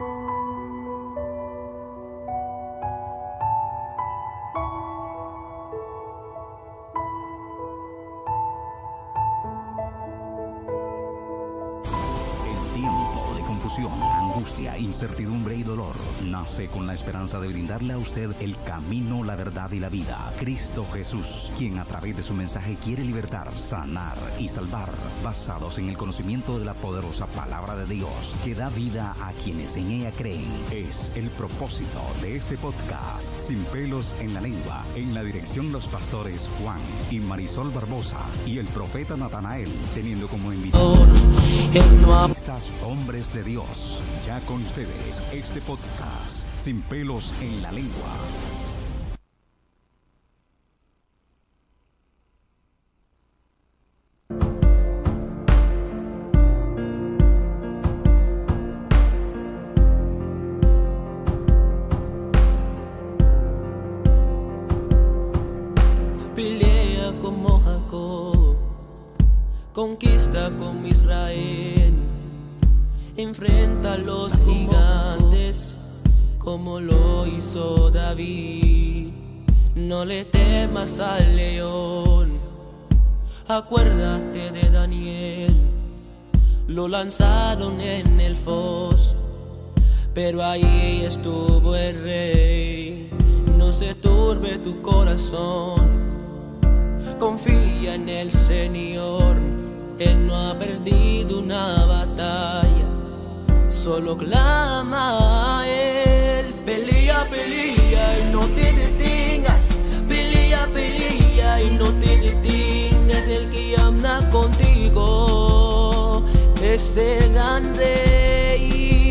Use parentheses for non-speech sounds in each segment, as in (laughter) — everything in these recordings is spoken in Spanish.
angustia, incertidumbre y dolor, nace con la esperanza de brindarle a usted el camino, la verdad y la vida. Cristo Jesús, quien a través de su mensaje quiere libertar, sanar y salvar, basados en el conocimiento de la poderosa palabra de Dios, que da vida a quienes en ella creen. Es el propósito de este podcast, Sin pelos en la lengua, en la dirección los pastores Juan y Marisol Barbosa y el profeta Natanael, teniendo como invitados hombres de Dios. Ya con este podcast, Sin pelos en la lengua. Acuérdate de Daniel. Lo lanzaron en el foso, pero ahí estuvo el rey. No se turbe tu corazón, confía en el Señor. Él no ha perdido una batalla solo clama a Él. Pelea, pelea y no te detengas. Pelea, pelea y no te detengas. Anda contigo es el rey.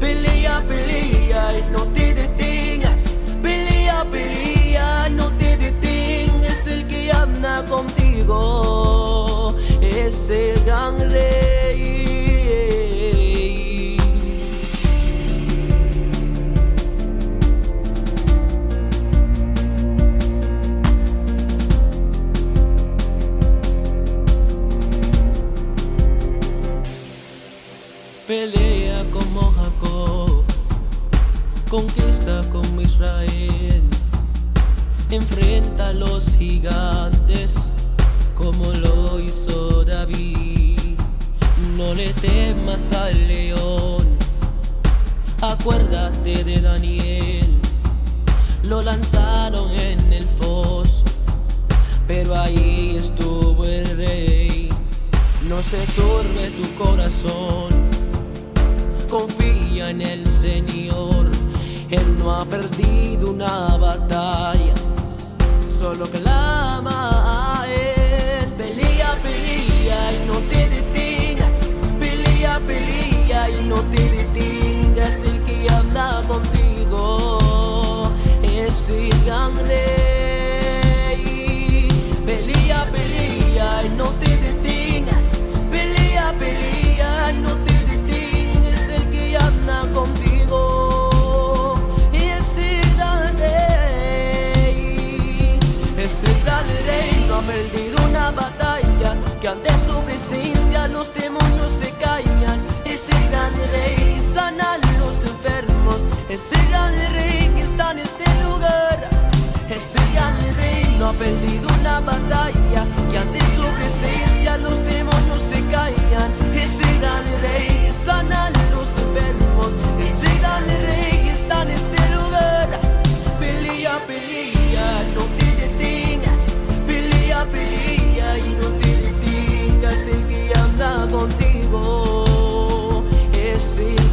Pelea, pelea y no te detengas. Pelea, pelea, no te detengas. El que anda contigo es el. Israel, enfrenta a los gigantes como lo hizo David. No le temas al león, acuérdate de Daniel, lo lanzaron en el foso, pero ahí estuvo el rey. No se turbe tu corazón ha perdido una batalla, solo clama a Él. Pelea, pelea y no te detengas. Pelea, pelea y no te detengas. El que anda contigo es el gran Que ante su presencia los demonios se callan. Ese gran rey sana a los enfermos. Ese gran rey que está en este lugar. Ese gran rey no ha perdido una batalla. Que ante su presencia los demonios se callan. Ese gran rey sana los enfermos. Ese gran rey que está en este lugar. Pelea, pelea, no te detengas. Pelea, pelea y no te contigo es el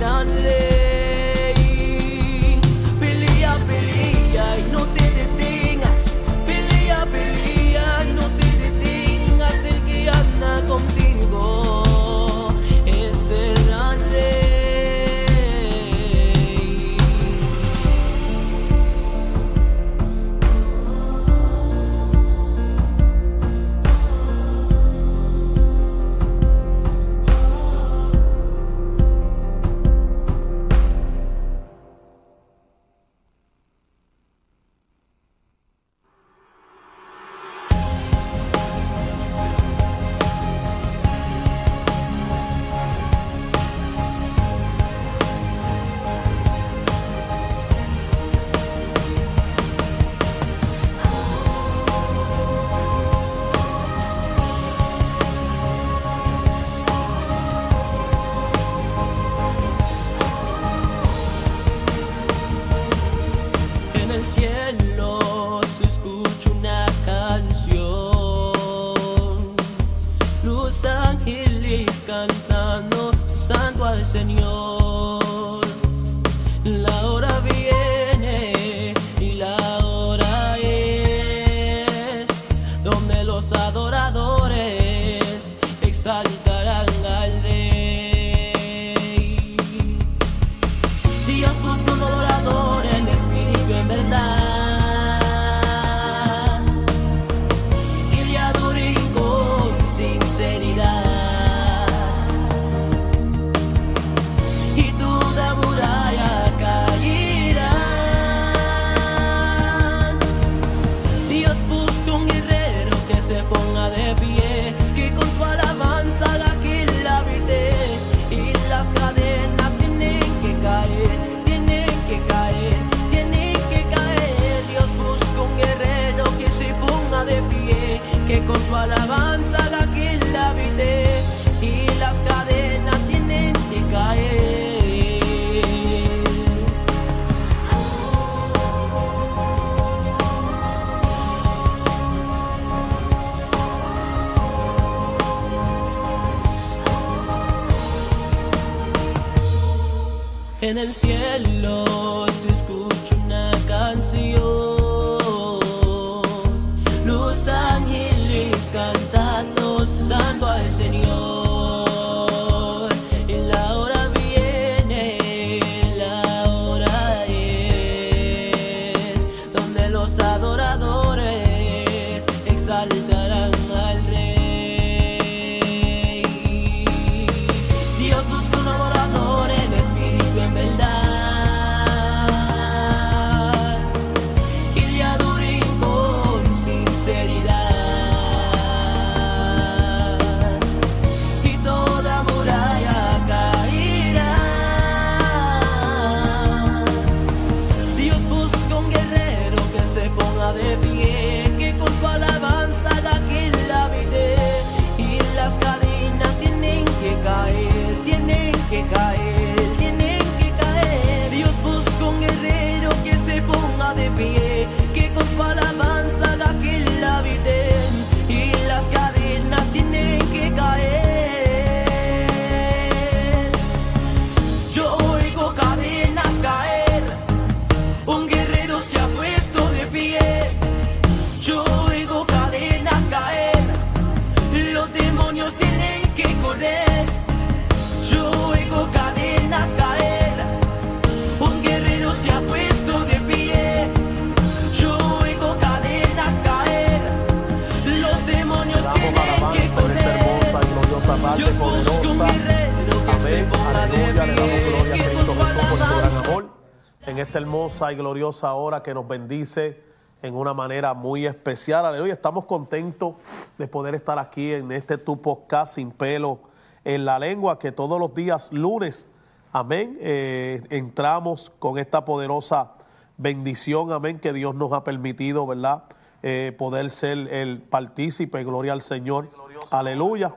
hermosa y gloriosa hora que nos bendice en una manera muy especial. Aleluya. Estamos contentos de poder estar aquí en este tu podcast sin pelo en la lengua que todos los días lunes, amén, eh, entramos con esta poderosa bendición, amén, que Dios nos ha permitido, ¿verdad? Eh, poder ser el partícipe, gloria al Señor. Aleluya.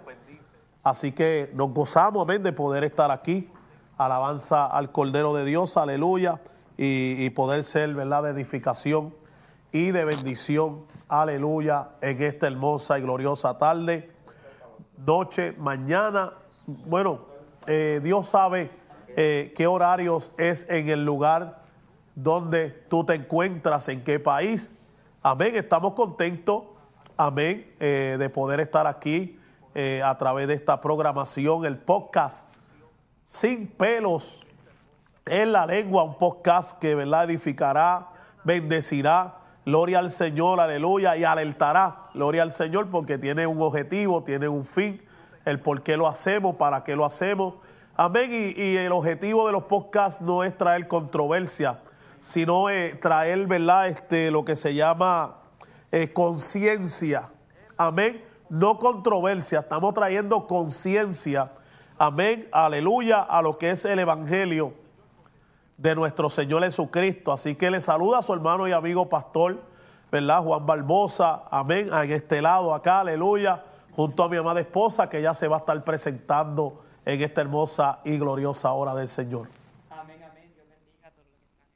Así que nos gozamos, amén, de poder estar aquí. Alabanza al Cordero de Dios, aleluya. Y, poder ser, ¿verdad?, de edificación y de bendición, aleluya, en esta hermosa y gloriosa tarde, noche, mañana. Bueno, eh, Dios sabe eh, qué horarios es en el lugar donde tú te encuentras, en qué país. Amén, estamos contentos, amén, eh, de poder estar aquí a través de esta programación, el podcast Sin pelos en la lengua, un podcast que ¿verdad? edificará, bendecirá, gloria al Señor, aleluya, y alertará, gloria al Señor, porque tiene un objetivo, tiene un fin, el por qué lo hacemos, para qué lo hacemos. Amén, y, el objetivo de los podcasts no es traer controversia, sino eh, traer, ¿verdad? Este, lo que se llama eh, conciencia. Amén. No controversia, estamos trayendo conciencia. Amén. Aleluya a lo que es el Evangelio de nuestro Señor Jesucristo. Así que le saluda a su hermano y amigo pastor, ¿verdad? Juan Barbosa. Amén. En este lado acá, aleluya. Junto a mi amada esposa que ya se va a estar presentando en esta hermosa y gloriosa hora del Señor. Amén, amén. Dios bendiga a todos los que están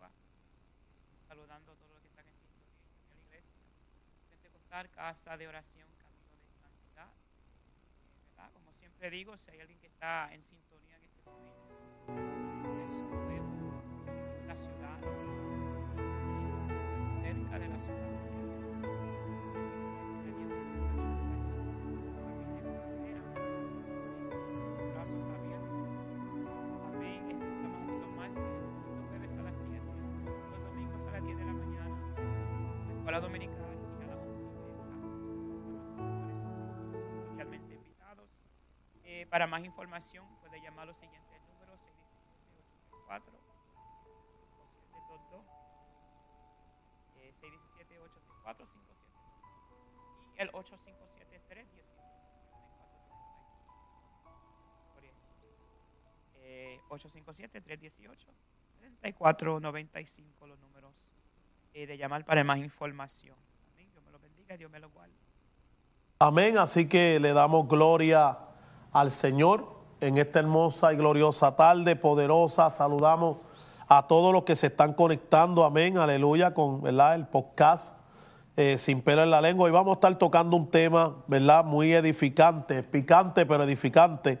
la. Saludando a todos los que están en casa de oración, camino de santidad. Le digo, si hay alguien que está en sintonía en este momento, es la ciudad, cerca de la ciudad. Brazos abiertos. Eh, para más información puede llamar a los siguientes números 617-834 5722 eh, 617-834-57 y el 857-318 por eso eh, 857-318-3495 los números eh, de llamar para más información. Amén. Dios me lo bendiga, Dios me lo guarde. Amén. Así que le damos gloria al Señor en esta hermosa y gloriosa tarde, poderosa. Saludamos a todos los que se están conectando. Amén. Aleluya. Con ¿verdad? el podcast eh, Sin pelo en la lengua. Y vamos a estar tocando un tema, ¿verdad? Muy edificante, picante, pero edificante.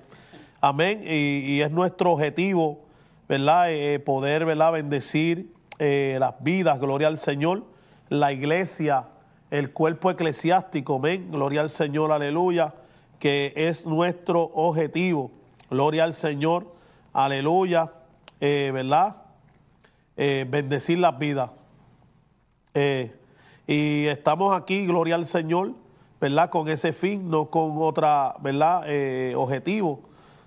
Amén. Y, es nuestro objetivo, ¿verdad? Eh, poder, ¿verdad? Bendecir eh, las vidas. Gloria al Señor. La iglesia el cuerpo eclesiástico, amén, gloria al Señor, aleluya, que es nuestro objetivo, gloria al Señor, aleluya, eh, ¿verdad? Eh, bendecir las vidas. Eh, y estamos aquí, gloria al Señor, ¿verdad? Con ese fin, no con otra, ¿verdad? Objetivo,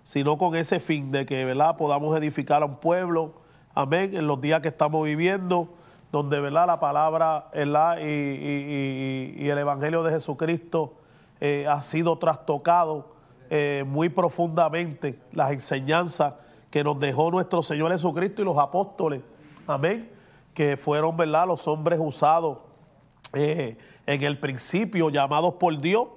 sino con ese fin de que, ¿verdad? Podamos edificar a un pueblo, amén, en los días que estamos viviendo donde ¿verdad? la palabra ¿verdad? Y el Evangelio de Jesucristo eh, ha sido trastocado eh, muy profundamente, las enseñanzas que nos dejó nuestro Señor Jesucristo y los apóstoles, amén, que fueron ¿verdad? los hombres usados eh, en el principio, llamados por Dios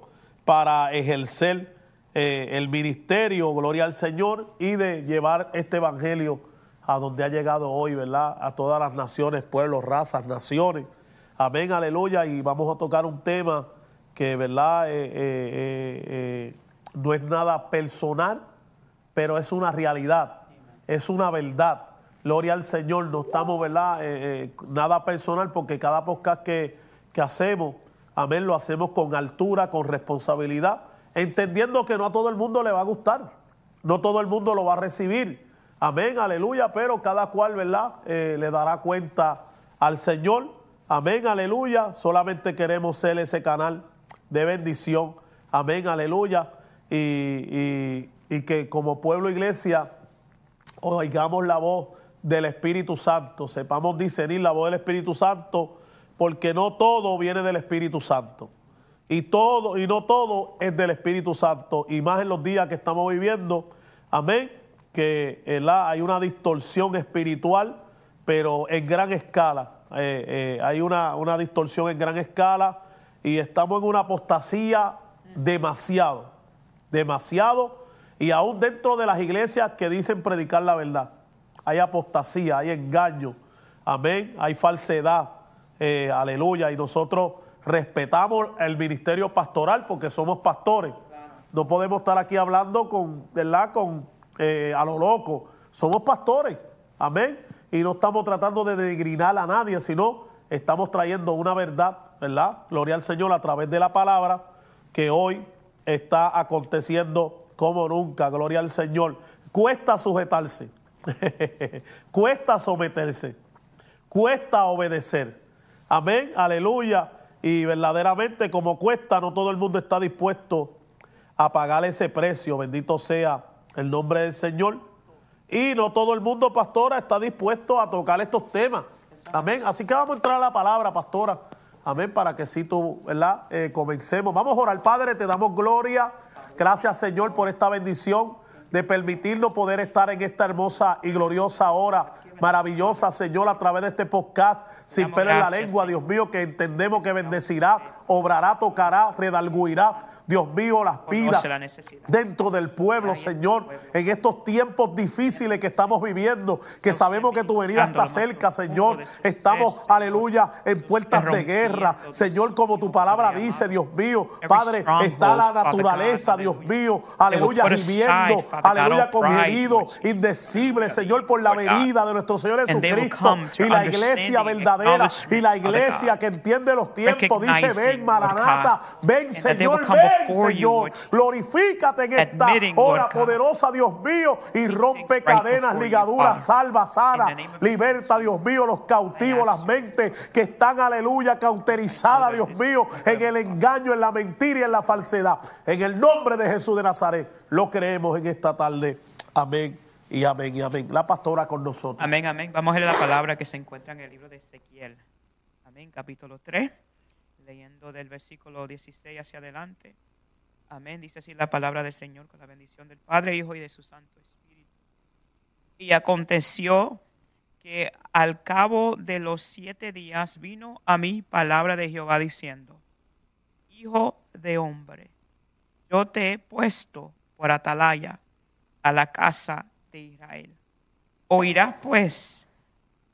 para ejercer el ministerio, gloria al Señor, y de llevar este Evangelio a donde ha llegado hoy, ¿verdad? A todas las naciones, pueblos, razas, naciones. Amén, aleluya. Y vamos a tocar un tema que, ¿verdad? Eh, eh, eh, no es nada personal, pero es una realidad, es una verdad. Gloria al Señor, no estamos, ¿verdad? nada personal porque cada podcast que, que hacemos, amén, lo hacemos con altura, con responsabilidad, entendiendo que no a todo el mundo le va a gustar, no todo el mundo lo va a recibir. Amén, aleluya, pero cada cual, ¿verdad? Le dará cuenta al Señor. Amén, aleluya. Solamente queremos ser ese canal de bendición. Amén, aleluya. Y, y, que como pueblo iglesia oigamos la voz del Espíritu Santo, sepamos discernir la voz del Espíritu Santo, porque no todo viene del Espíritu Santo. Y todo, y no todo es del Espíritu Santo. Y más en los días que estamos viviendo. Amén que ¿verdad? hay una distorsión espiritual, pero en gran escala. Eh, eh, hay una, una, distorsión en gran escala y estamos en una apostasía demasiado, demasiado. Y aún dentro de las iglesias que dicen predicar la verdad, hay apostasía, hay engaño, amén, hay falsedad, eh, aleluya. Y nosotros respetamos el ministerio pastoral porque somos pastores. No podemos estar aquí hablando con, ¿verdad? Con eh, a lo loco. Somos pastores, amén. Y no estamos tratando de denigrar a nadie, sino estamos trayendo una verdad, ¿verdad? Gloria al Señor a través de la palabra que hoy está aconteciendo como nunca. Gloria al Señor. Cuesta sujetarse, (laughs) cuesta someterse, cuesta obedecer. Amén, aleluya. Y verdaderamente como cuesta, no todo el mundo está dispuesto a pagar ese precio. Bendito sea el nombre del Señor. Y no todo el mundo, pastora, está dispuesto a tocar estos temas. Amén. Así que vamos a entrar a la palabra, pastora. Amén. Para que si tú, ¿verdad? Eh, comencemos. Vamos a orar, Padre, te damos gloria. Gracias, Señor, por esta bendición de permitirnos poder estar en esta hermosa y gloriosa hora maravillosa, Señor, a través de este podcast, sin pelo en la lengua. Dios mío, que entendemos que bendecirá, obrará, tocará, redalguirá. Dios mío, las vidas la dentro del pueblo, Señor, pueblo. en estos tiempos difíciles que estamos viviendo, que sabemos que tu venida está cerca, Señor. Estamos, aleluya, en puertas de guerra, Señor, como tu palabra dice. Dios mío, Padre, está la naturaleza, Dios mío, aleluya, God, aleluya, con pride, gemido Lord Jesus. indecible, Señor, por la venida de nuestro Señor Jesucristo y la iglesia verdadera y la iglesia que entiende los tiempos, dice, ven, Maranata, ven, Señor, come ven, Señor, glorifícate en esta hora poderosa, Dios mío, y rompe cadenas, ligaduras, salva, sana, liberta, Dios mío, los cautivos, las mentes que están, aleluya, cauterizadas, Dios mío, en el engaño, en la mentira y en la falsedad. En el nombre de Jesús de Nazaret, lo creemos en esta tarde. Amén y amén y amén. La pastora con nosotros. Amén, amén. Vamos a leer la palabra que se encuentra en el libro de Ezequiel. Amén, capítulo 3, leyendo del versículo 16 hacia adelante. Amén, dice así la palabra del Señor con la bendición del Padre, Hijo y de su Santo Espíritu. Y aconteció que al cabo de los siete días vino a mí palabra de Jehová diciendo, Hijo de hombre, yo te he puesto por atalaya a la casa de Israel. Oirás pues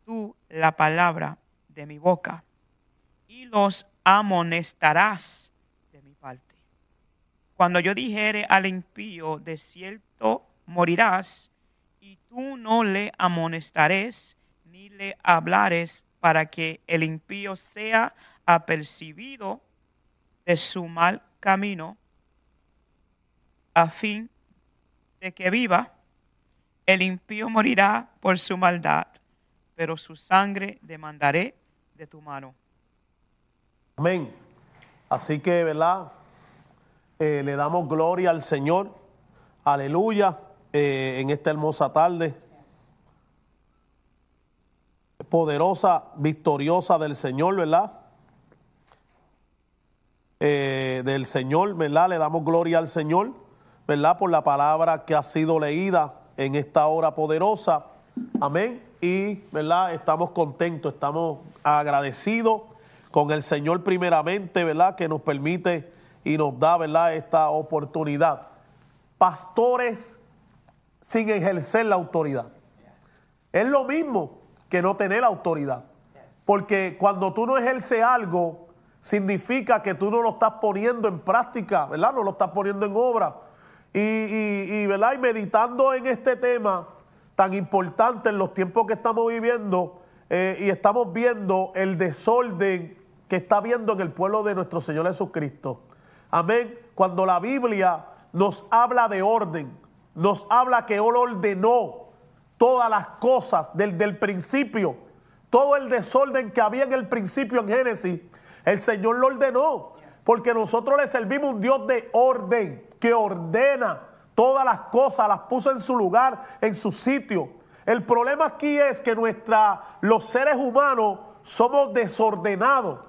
tú la palabra de mi boca y los amonestarás. Cuando yo dijere al impío, de cierto morirás, y tú no le amonestares ni le hablares para que el impío sea apercibido de su mal camino, a fin de que viva, el impío morirá por su maldad, pero su sangre demandaré de tu mano. Amén. Así que, ¿verdad? Eh, le damos gloria al Señor. Aleluya. eh, en esta hermosa tarde. Poderosa, victoriosa del Señor, ¿verdad? Eh, del Señor, ¿verdad? Le damos gloria al Señor, ¿verdad? Por la palabra que ha sido leída en esta hora poderosa. Amén. Y, ¿verdad? Estamos contentos, estamos agradecidos con el Señor primeramente, ¿verdad? Que nos permite y nos da, ¿verdad? Esta oportunidad. Pastores sin ejercer la autoridad. Es lo mismo que no tener autoridad. Porque cuando tú no ejerces algo, significa que tú no lo estás poniendo en práctica, ¿verdad? No lo estás poniendo en obra. Y, y- y, ¿verdad? y meditando en este tema tan importante en los tiempos que estamos viviendo eh, y estamos viendo el desorden que está viendo en el pueblo de nuestro Señor Jesucristo. Amén. Cuando la Biblia nos habla de orden, nos habla que Él ordenó todas las cosas desde el principio, todo el desorden que había en el principio en Génesis, el Señor lo ordenó, porque nosotros le servimos un Dios de orden, que ordena todas las cosas, las puso en su lugar, en su sitio. El problema aquí es que nuestra, los seres humanos somos desordenados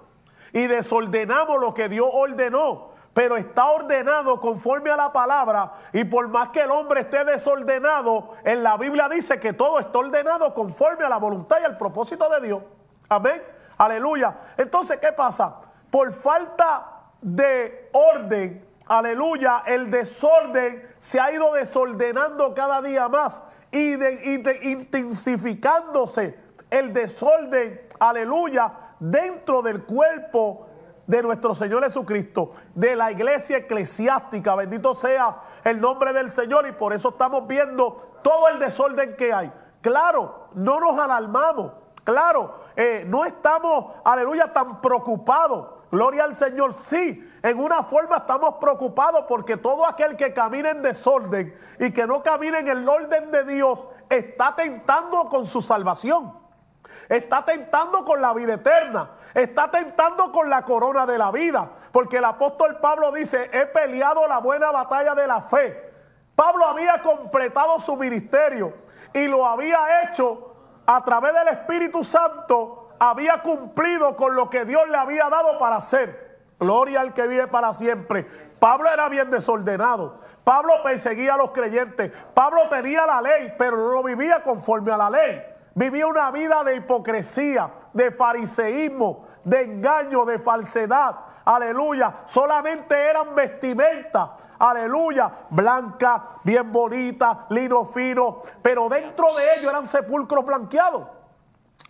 y desordenamos lo que Dios ordenó. Pero está ordenado conforme a la palabra y por más que el hombre esté desordenado, en la Biblia dice que todo está ordenado conforme a la voluntad y al propósito de Dios. Amén. Aleluya. Entonces, ¿qué pasa? Por falta de orden, aleluya, el desorden se ha ido desordenando cada día más y, de, y de- intensificándose el desorden, aleluya, dentro del cuerpo de nuestro Señor Jesucristo, de la iglesia eclesiástica. Bendito sea el nombre del Señor y por eso estamos viendo todo el desorden que hay. Claro, no nos alarmamos. Claro, eh, no estamos, aleluya, tan preocupados. Gloria al Señor. Sí, en una forma estamos preocupados porque todo aquel que camina en desorden y que no camina en el orden de Dios está tentando con su salvación. Está tentando con la vida eterna. Está tentando con la corona de la vida. Porque el apóstol Pablo dice, he peleado la buena batalla de la fe. Pablo había completado su ministerio y lo había hecho a través del Espíritu Santo. Había cumplido con lo que Dios le había dado para hacer. Gloria al que vive para siempre. Pablo era bien desordenado. Pablo perseguía a los creyentes. Pablo tenía la ley, pero no vivía conforme a la ley. Vivía una vida de hipocresía, de fariseísmo, de engaño, de falsedad. Aleluya. Solamente eran vestimenta. Aleluya. Blanca, bien bonita, lino fino. Pero dentro de ellos eran sepulcros blanqueados.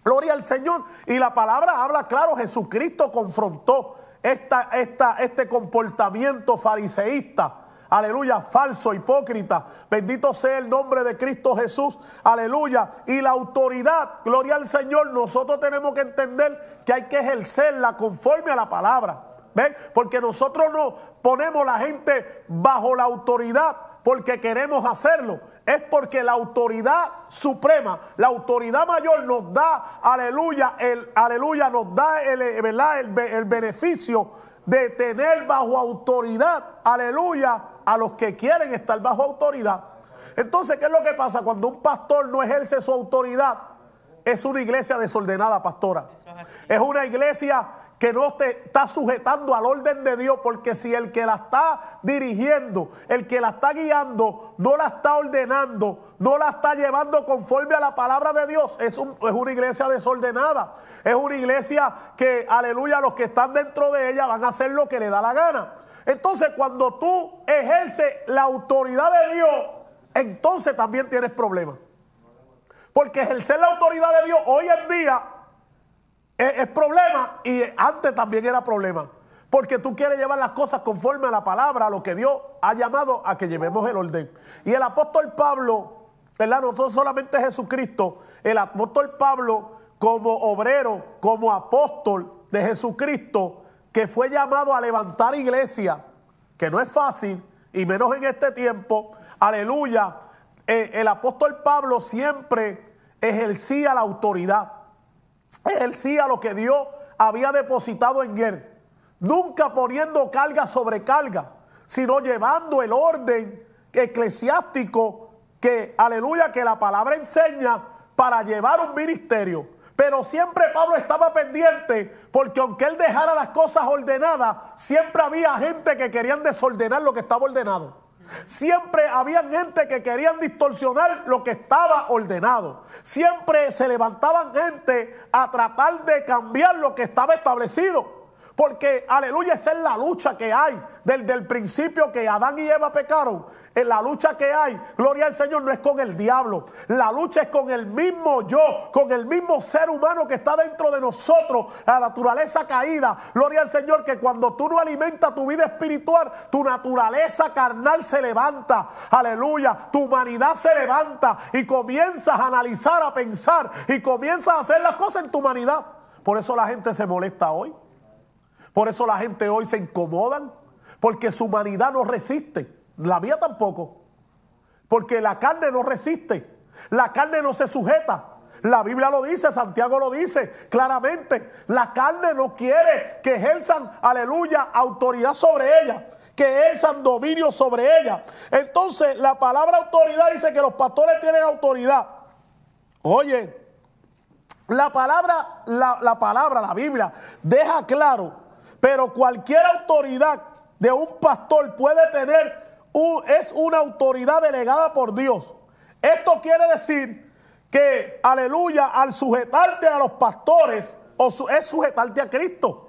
Gloria al Señor. Y la palabra habla claro. Jesucristo confrontó esta, esta, este comportamiento fariseísta Aleluya, falso, hipócrita. Bendito sea el nombre de Cristo Jesús. Aleluya. Y la autoridad, gloria al Señor, nosotros tenemos que entender que hay que ejercerla conforme a la palabra. ¿Ven? Porque nosotros no ponemos la gente bajo la autoridad porque queremos hacerlo. Es porque la autoridad suprema, la autoridad mayor nos da, aleluya, el, aleluya, nos da el, el, el beneficio de tener bajo autoridad, aleluya, a los que quieren estar bajo autoridad. Entonces, ¿qué es lo que pasa cuando un pastor no ejerce su autoridad? Es una iglesia desordenada, pastora. Es una iglesia que no te está sujetando al orden de Dios, porque si el que la está dirigiendo, el que la está guiando, no la está ordenando, no la está llevando conforme a la palabra de Dios, es, es una iglesia desordenada. Es una iglesia que, aleluya, los que están dentro de ella van a hacer lo que le da la gana. Entonces, cuando tú ejerces la autoridad de Dios, entonces también tienes problemas. Porque ejercer la autoridad de Dios hoy en día es, problema y antes también era problema. Porque tú quieres llevar las cosas conforme a la palabra, a lo que Dios ha llamado a que llevemos el orden. Y el apóstol Pablo, ¿verdad? No solamente Jesucristo, el apóstol Pablo como obrero, como apóstol de Jesucristo, que fue llamado a levantar iglesia, que no es fácil, y menos en este tiempo, aleluya, eh, el apóstol Pablo siempre ejercía la autoridad, ejercía lo que Dios había depositado en él, nunca poniendo carga sobre carga, sino llevando el orden eclesiástico que, aleluya, que la palabra enseña para llevar un ministerio. Pero siempre Pablo estaba pendiente porque aunque él dejara las cosas ordenadas, siempre había gente que querían desordenar lo que estaba ordenado. Siempre había gente que querían distorsionar lo que estaba ordenado. Siempre se levantaban gente a tratar de cambiar lo que estaba establecido. Porque, aleluya, esa es la lucha que hay desde el principio que Adán y Eva pecaron. En la lucha que hay, gloria al Señor, no es con el diablo. La lucha es con el mismo yo, con el mismo ser humano que está dentro de nosotros, la naturaleza caída. Gloria al Señor, que cuando tú no alimentas tu vida espiritual, tu naturaleza carnal se levanta. Aleluya, tu humanidad se levanta y comienzas a analizar, a pensar y comienzas a hacer las cosas en tu humanidad. Por eso la gente se molesta hoy. Por eso la gente hoy se incomodan, porque su humanidad no resiste, la mía tampoco, porque la carne no resiste, la carne no se sujeta. La Biblia lo dice, Santiago lo dice claramente. La carne no quiere que ejerzan, aleluya, autoridad sobre ella, que ejerzan dominio sobre ella. Entonces, la palabra autoridad dice que los pastores tienen autoridad. Oye, la palabra, la, la palabra, la Biblia, deja claro pero cualquier autoridad de un pastor puede tener, es una autoridad delegada por Dios. Esto quiere decir que, aleluya, al sujetarte a los pastores, es sujetarte a Cristo.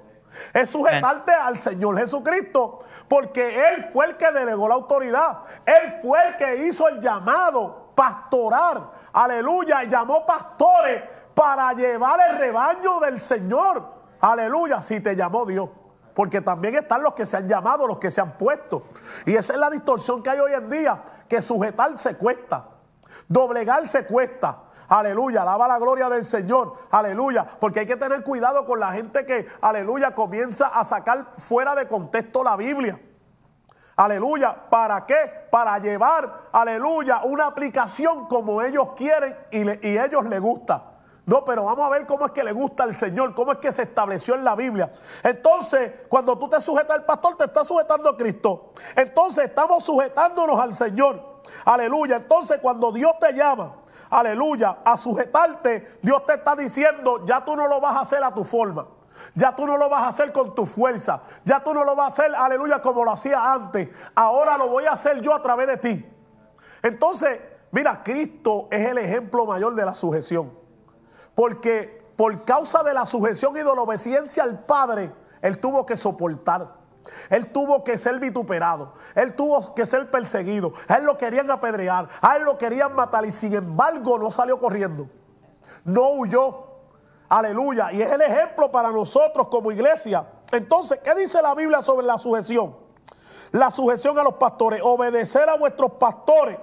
Es sujetarte al Señor Jesucristo, porque Él fue el que delegó la autoridad. Él fue el que hizo el llamado pastoral. Aleluya, y llamó pastores para llevar el rebaño del Señor. Aleluya, si te llamó Dios. Porque también están los que se han llamado, los que se han puesto. Y esa es la distorsión que hay hoy en día, que sujetarse cuesta, doblegarse cuesta. Aleluya, alaba la gloria del Señor. Aleluya, porque hay que tener cuidado con la gente que, aleluya, comienza a sacar fuera de contexto la Biblia. Aleluya, ¿para qué? Para llevar, aleluya, una aplicación como ellos quieren y, y ellos les gusta. No, pero vamos a ver cómo es que le gusta al Señor, cómo es que se estableció en la Biblia. Entonces, cuando tú te sujetas al pastor, te estás sujetando a Cristo. Entonces, estamos sujetándonos al Señor. Aleluya. Entonces, cuando Dios te llama, aleluya, a sujetarte, Dios te está diciendo, ya tú no lo vas a hacer a tu forma. Ya tú no lo vas a hacer con tu fuerza. Ya tú no lo vas a hacer, aleluya, como lo hacía antes. Ahora lo voy a hacer yo a través de ti. Entonces, mira, Cristo es el ejemplo mayor de la sujeción. Porque por causa de la sujeción y de la obediencia al Padre, él tuvo que soportar. Él tuvo que ser vituperado. Él tuvo que ser perseguido. A él lo querían apedrear. A él lo querían matar. Y sin embargo no salió corriendo. No huyó. Aleluya. Y es el ejemplo para nosotros como iglesia. Entonces, ¿qué dice la Biblia sobre la sujeción? La sujeción a los pastores. Obedecer a vuestros pastores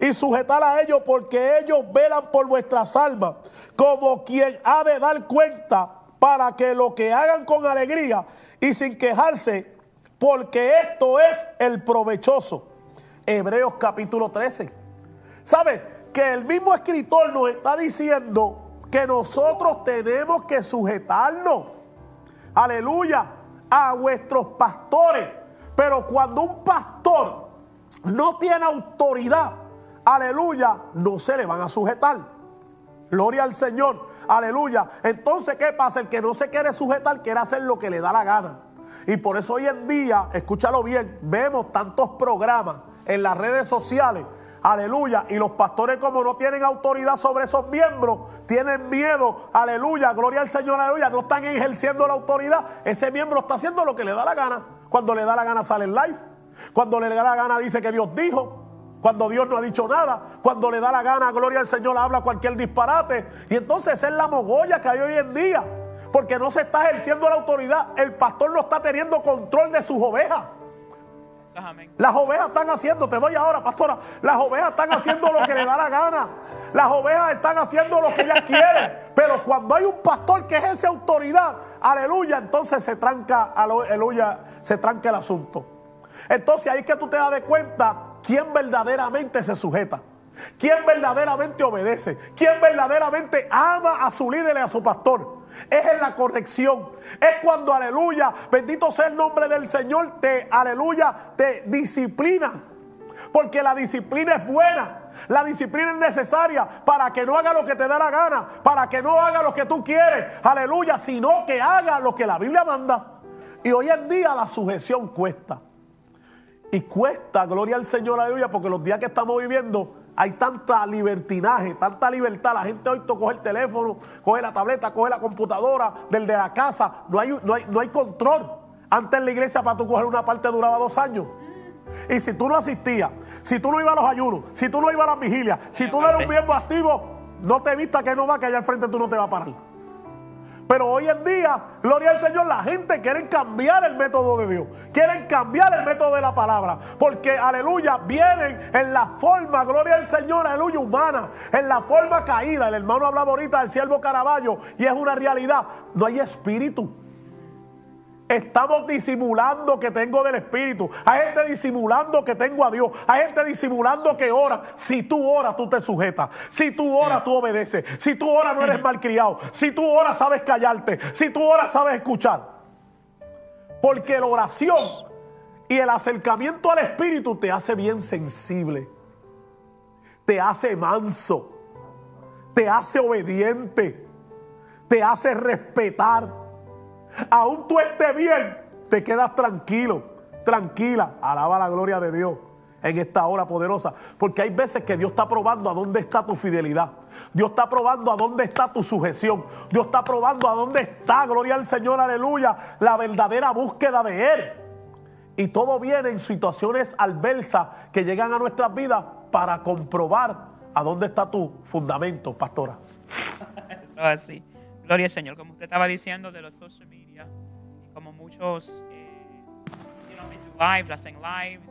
y sujetar a ellos porque ellos velan por vuestras almas como quien ha de dar cuenta para que lo que hagan con alegría y sin quejarse, porque esto es el provechoso. Hebreos capítulo 13. ¿Sabe? Que el mismo escritor nos está diciendo que nosotros tenemos que sujetarnos, aleluya, a vuestros pastores. Pero cuando un pastor no tiene autoridad, aleluya, no se le van a sujetar. Gloria al Señor, aleluya. Entonces, ¿qué pasa? El que no se quiere sujetar quiere hacer lo que le da la gana. Y por eso hoy en día, escúchalo bien, vemos tantos programas en las redes sociales, aleluya, y los pastores como no tienen autoridad sobre esos miembros, tienen miedo, aleluya, gloria al Señor, aleluya, no están ejerciendo la autoridad, ese miembro está haciendo lo que le da la gana. Cuando le da la gana sale en live, cuando le da la gana dice que Dios dijo, cuando Dios no ha dicho nada, cuando le da la gana, gloria al Señor, habla cualquier disparate. Y entonces es la mogolla que hay hoy en día, porque no se está ejerciendo la autoridad. El pastor no está teniendo control de sus ovejas. Las ovejas están haciendo, te doy ahora, pastora, las ovejas están haciendo lo que le da la gana. Las ovejas están haciendo lo que ellas quieren. Pero cuando hay un pastor que ejerce autoridad, aleluya, entonces se tranca, aleluya, se tranca el asunto. Entonces ahí que tú te das de cuenta quién verdaderamente se sujeta. ¿Quién verdaderamente obedece? ¿Quién verdaderamente ama a su líder y a su pastor? Es en la corrección. Es cuando, aleluya, bendito sea el nombre del Señor, te, aleluya, te disciplina. Porque la disciplina es buena. La disciplina es necesaria para que no haga lo que te da la gana, para que no haga lo que tú quieres, aleluya, sino que haga lo que la Biblia manda. Y hoy en día la sujeción cuesta. Y cuesta, gloria al Señor, aleluya, porque los días que estamos viviendo hay tanta libertinaje, tanta libertad. La gente hoy coge el teléfono, coge la tableta, coge la computadora, del de la casa. No hay, no hay, no hay control. Antes en la iglesia para tú coger una parte duraba dos años. Y si tú no asistías, si tú no ibas a los ayunos, si tú no ibas a las vigilias, si tú no eres un miembro activo, no te vista que no va, que allá al frente tú no te vas a parar. Pero hoy en día, gloria al Señor, la gente quiere cambiar el método de Dios. Quieren cambiar el método de la palabra. Porque, aleluya, vienen en la forma, gloria al Señor, aleluya, humana. En la forma caída. El hermano hablaba ahorita del siervo Caraballo y es una realidad. No hay espíritu. Estamos disimulando que tengo del Espíritu. Hay gente disimulando que tengo a Dios. Hay gente disimulando que ora. Si tú oras, tú te sujetas. Si tú oras, tú obedeces. Si tú oras, no eres malcriado. Si tú oras, sabes callarte. Si tú oras, sabes escuchar. Porque la oración y el acercamiento al Espíritu te hace bien sensible. Te hace manso. Te hace obediente. Te hace respetar aún tú estés bien, te quedas tranquilo, tranquila. Alaba la gloria de Dios en esta hora poderosa. Porque hay veces que Dios está probando a dónde está tu fidelidad. Dios está probando a dónde está tu sujeción. Dios está probando a dónde está, gloria al Señor, aleluya, la verdadera búsqueda de Él. Y todo viene en situaciones adversas que llegan a nuestras vidas para comprobar a dónde está tu fundamento, pastora. (laughs) Eso así. Gloria al Señor, como usted estaba diciendo de los social media, y como muchos eh, lives, hacen lives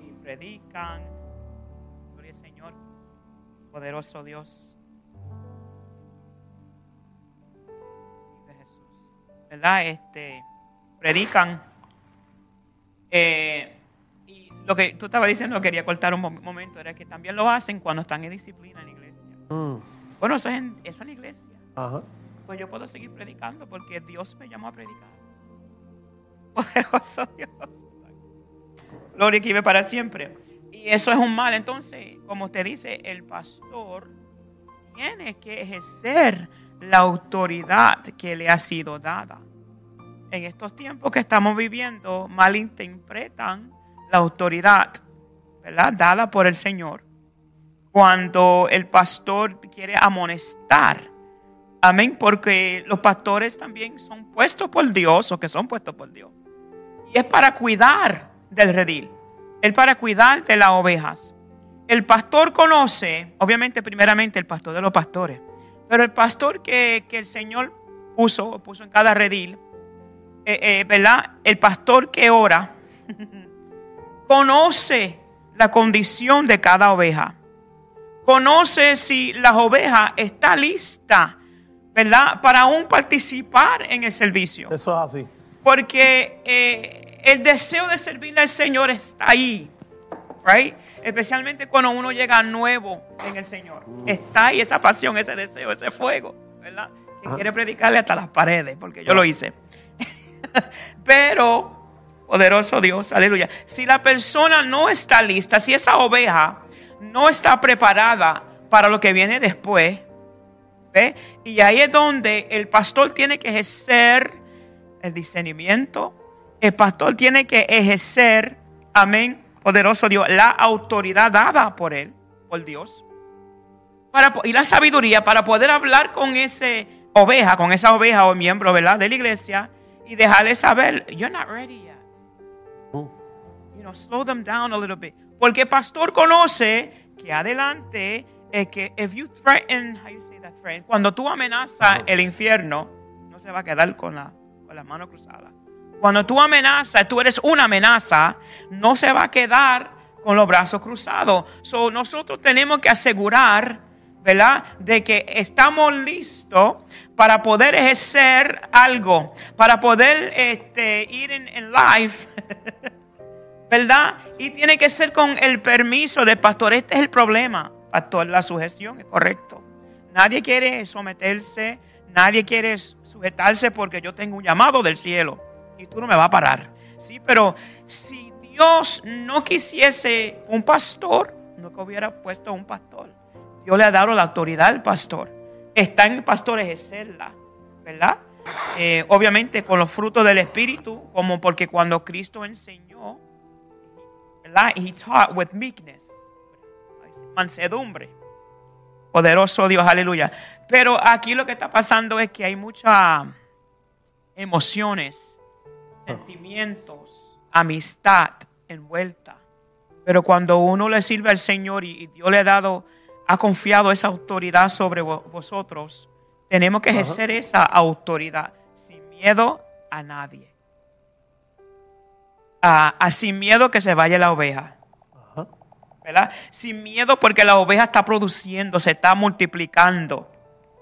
y, predican. Gloria al Señor, poderoso Dios. De Jesús. ¿Verdad? Este, predican. Eh, y lo que tú estabas diciendo, quería cortar un momento, era que también lo hacen cuando están en disciplina en iglesia. Mm. Bueno, eso es en, eso en iglesia. Ajá pues yo puedo seguir predicando porque Dios me llamó a predicar. (laughs) Poderoso Dios. Gloria que vive para siempre. Y eso es un mal. Entonces, como te dice, el pastor tiene que ejercer la autoridad que le ha sido dada. En estos tiempos que estamos viviendo, malinterpretan la autoridad, ¿verdad? Dada por el Señor. Cuando el pastor quiere amonestar Amén, porque los pastores también son puestos por Dios o que son puestos por Dios. Y es para cuidar del redil, es para cuidar de las ovejas. El pastor conoce, obviamente primeramente el pastor de los pastores, pero el pastor que, el Señor puso, puso en cada redil, eh, eh, ¿verdad? El pastor que ora, (laughs) conoce la condición de cada oveja. Conoce si la oveja está lista, ¿verdad? Para aún participar en el servicio. Eso es así. Porque eh, el deseo de servirle al Señor está ahí. Right? Especialmente cuando uno llega nuevo en el Señor. Está ahí esa pasión, ese deseo, ese fuego, ¿verdad? Que quiere predicarle hasta las paredes, porque yo lo hice. (laughs) Pero Poderoso Dios, aleluya. Si la persona no está lista, si esa oveja no está preparada para lo que viene después, ¿ve? Y ahí es donde el pastor tiene que ejercer el discernimiento, el pastor tiene que ejercer, amén, poderoso Dios, la autoridad dada por él, por Dios, para, y la sabiduría para poder hablar con esa oveja, con esa oveja o miembro, ¿verdad? De la iglesia y dejarle saber, you're not ready yet slow them down a little bit. Porque el pastor conoce que adelante es que if you threaten, how you say that threaten, cuando tú amenazas el infierno, no se va a quedar con la, con la mano cruzada. Cuando tú amenazas, tú eres una amenaza, no se va a quedar con los brazos cruzados. So, nosotros tenemos que asegurar, ¿verdad?, de que estamos listos para poder ejercer algo, para poder este, ir en, en life (laughs) ¿verdad? Y tiene que ser con el permiso del pastor. Este es el problema, pastor, la sugestión es correcto. Nadie quiere someterse, nadie quiere sujetarse porque yo tengo un llamado del cielo y tú no me vas a parar. Sí, pero si Dios no quisiese un pastor, no hubiera puesto un pastor. Dios le ha dado la autoridad al pastor. Está en el pastor ejercerla, ¿verdad? Eh, obviamente con los frutos del Espíritu, como porque cuando Cristo enseñó, He taught with meekness. Mansedumbre. Poderoso Dios, aleluya. Pero aquí lo que está pasando es que hay muchas emociones, sentimientos, amistad envuelta. Pero cuando uno le sirve al Señor y Dios le ha dado, ha confiado esa autoridad sobre vosotros, tenemos que ejercer esa autoridad sin miedo a nadie a, sin miedo que se vaya la oveja. Sin miedo porque la oveja está produciendo, se está multiplicando.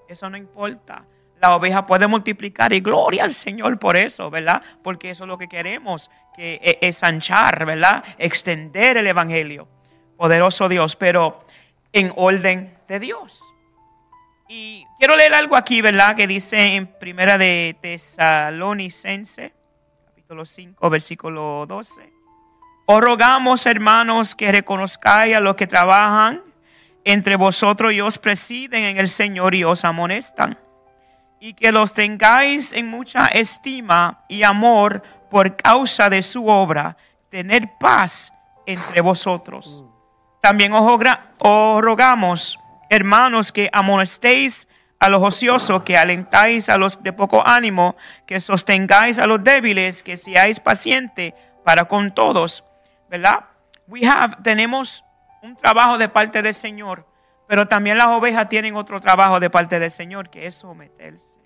Eso no importa. La oveja puede multiplicar y gloria al Señor por eso, ¿verdad? Porque eso es lo que queremos, que e, es anchar, ¿verdad? Extender el Evangelio. Poderoso Dios, pero en orden de Dios. Y quiero leer algo aquí, ¿verdad? Que dice en primera de Tesalonicense capítulo 5, versículo 12. Os rogamos, hermanos, que reconozcáis a los que trabajan entre vosotros y os presiden en el Señor y os amonestan, y que los tengáis en mucha estima y amor por causa de su obra, tener paz entre vosotros. También os, os rogamos, hermanos, que amonestéis a los ociosos, que alentáis a los de poco ánimo, que sostengáis a los débiles, que seáis pacientes para con todos, ¿verdad? We have, tenemos un trabajo de parte del Señor, pero también las ovejas tienen otro trabajo de parte del Señor, que es someterse.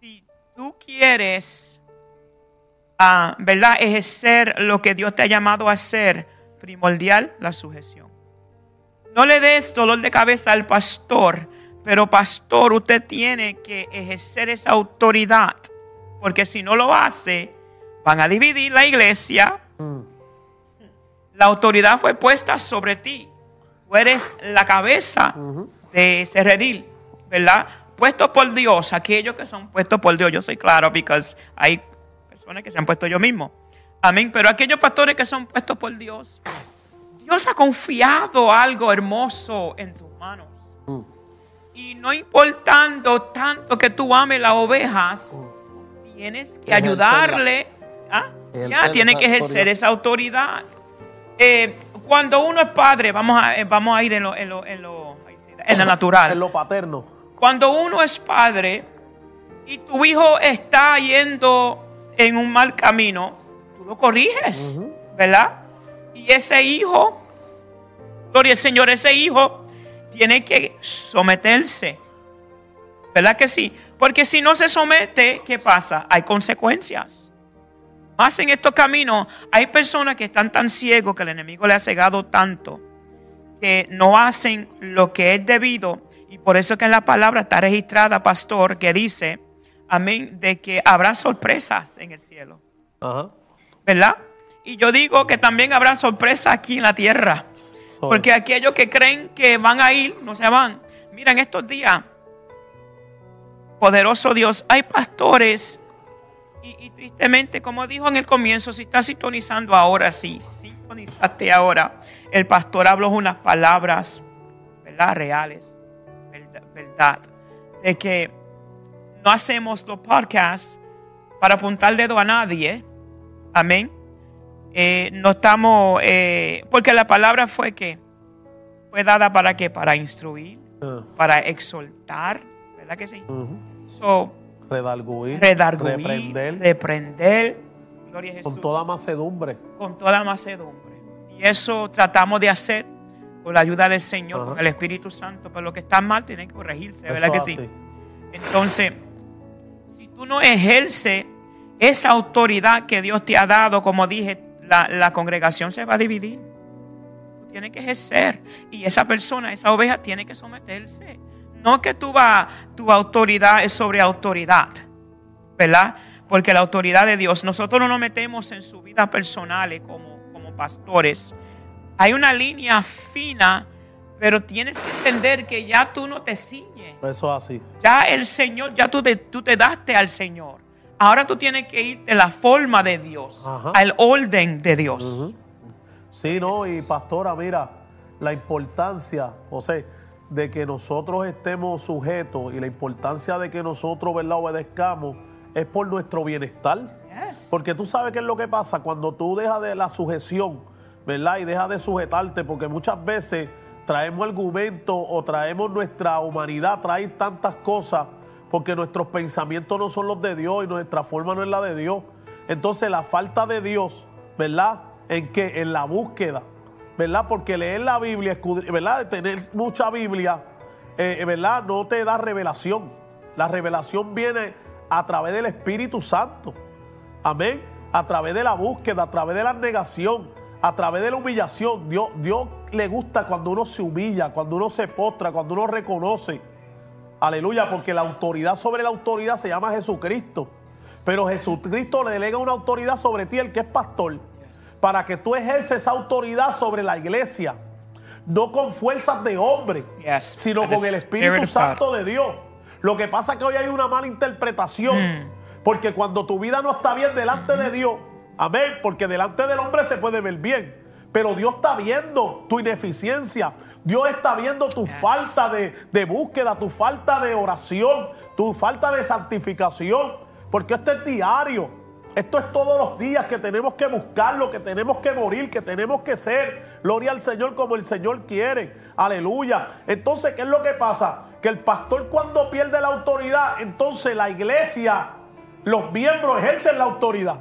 Si tú quieres, uh, ¿verdad? Ejercer lo que Dios te ha llamado a hacer, primordial, la sujeción. No le des dolor de cabeza al pastor pero pastor, usted tiene que ejercer esa autoridad, porque si no lo hace, van a dividir la iglesia. La autoridad fue puesta sobre ti. Tú eres la cabeza de ese redil, ¿verdad? Puesto por Dios, aquellos que son puestos por Dios. Yo soy claro, porque hay personas que se han puesto yo mismo. Amén. Pero aquellos pastores que son puestos por Dios, Dios ha confiado algo hermoso en tus manos. Y no importando tanto que tú ames las ovejas, tienes que ayudarle. ¿ah? Ya, tiene que ejercer esa autoridad. Eh, cuando uno es padre, vamos a, eh, vamos a ir en lo, en lo, en lo, en natural. (coughs) En lo paterno. cuando uno es padre y tu hijo está yendo en un mal camino, tú lo corriges, ¿verdad? Y ese hijo, gloria al Señor, ese hijo tiene que someterse. ¿Verdad que sí? Porque si no se somete, ¿qué pasa? Hay consecuencias. Más en estos caminos, hay personas que están tan ciegos que el enemigo le ha cegado tanto que no hacen lo que es debido. Y por eso que en la palabra está registrada, pastor, que dice, amén, de que habrá sorpresas en el cielo. Ajá. ¿Verdad? Y yo digo que también habrá sorpresas aquí en la tierra. Porque aquellos que creen que van a ir, no se van. Mira, en estos días, poderoso Dios, hay pastores y, tristemente, como dijo en el comienzo, si está sintonizando ahora, sí, sintonizaste ahora, el pastor habló unas palabras, ¿verdad? Reales, verdad, de que no hacemos los podcasts para apuntar el dedo a nadie, amén. Eh, no estamos, eh, porque la palabra fue que fue dada para qué, para instruir, ah. para exhortar, ¿verdad que sí? so, redarguir, reprender, reprender a Jesús, con toda macedumbre. Con toda macedumbre. Y eso tratamos de hacer con la ayuda del Señor, con el Espíritu Santo. Pero lo que está mal tiene que corregirse, ¿verdad que sí? Entonces, si tú no ejerces esa autoridad que Dios te ha dado, como dije, la, congregación se va a dividir. Tú tienes que ejercer. Y esa persona, esa oveja, tiene que someterse. No que tú va, tu autoridad es sobre autoridad, ¿verdad? Porque la autoridad de Dios, nosotros no nos metemos en su vida personal como, como pastores. Hay una línea fina, pero tienes que entender que ya tú no te ciñes. Eso es así. Ya el Señor, ya tú te, tú te daste al Señor. Ahora tú tienes que ir de la forma de Dios, al orden de Dios. Sí, no, y pastora, mira, la importancia, José, de que nosotros estemos sujetos y la importancia de que nosotros, ¿verdad?, obedezcamos es por nuestro bienestar. Porque tú sabes qué es lo que pasa cuando tú dejas de la sujeción, ¿verdad? Y dejas de sujetarte, porque muchas veces traemos argumentos o traemos nuestra humanidad, trae tantas cosas porque nuestros pensamientos no son los de Dios y nuestra forma no es la de Dios. Entonces la falta de Dios, ¿verdad? En que en la búsqueda, ¿verdad? Porque leer la Biblia, ¿verdad? Tener mucha Biblia, eh, ¿verdad? No te da revelación. La revelación viene a través del Espíritu Santo. Amén. A través de la búsqueda, a través de la negación, a través de la humillación. Dios, Dios le gusta cuando uno se humilla, cuando uno se postra, cuando uno reconoce Aleluya, porque la autoridad sobre la autoridad se llama Jesucristo. Pero Jesucristo le delega una autoridad sobre ti, el que es pastor, para que tú ejerces autoridad sobre la iglesia. No con fuerzas de hombre, sino con el Espíritu Santo de Dios. Lo que pasa es que hoy hay una mala interpretación. Mm. Porque cuando tu vida no está bien delante de Dios, amén, porque delante del hombre se puede ver bien, pero Dios está viendo tu ineficiencia, Dios está viendo tu falta de, búsqueda, tu falta de oración, tu falta de santificación. Porque esto es diario. Esto es todos los días que tenemos que buscarlo, que tenemos que morir, que tenemos que ser. Gloria al Señor como el Señor quiere. Aleluya. Entonces, ¿qué es lo que pasa? Que el pastor cuando pierde la autoridad, entonces la iglesia, los miembros ejercen la autoridad.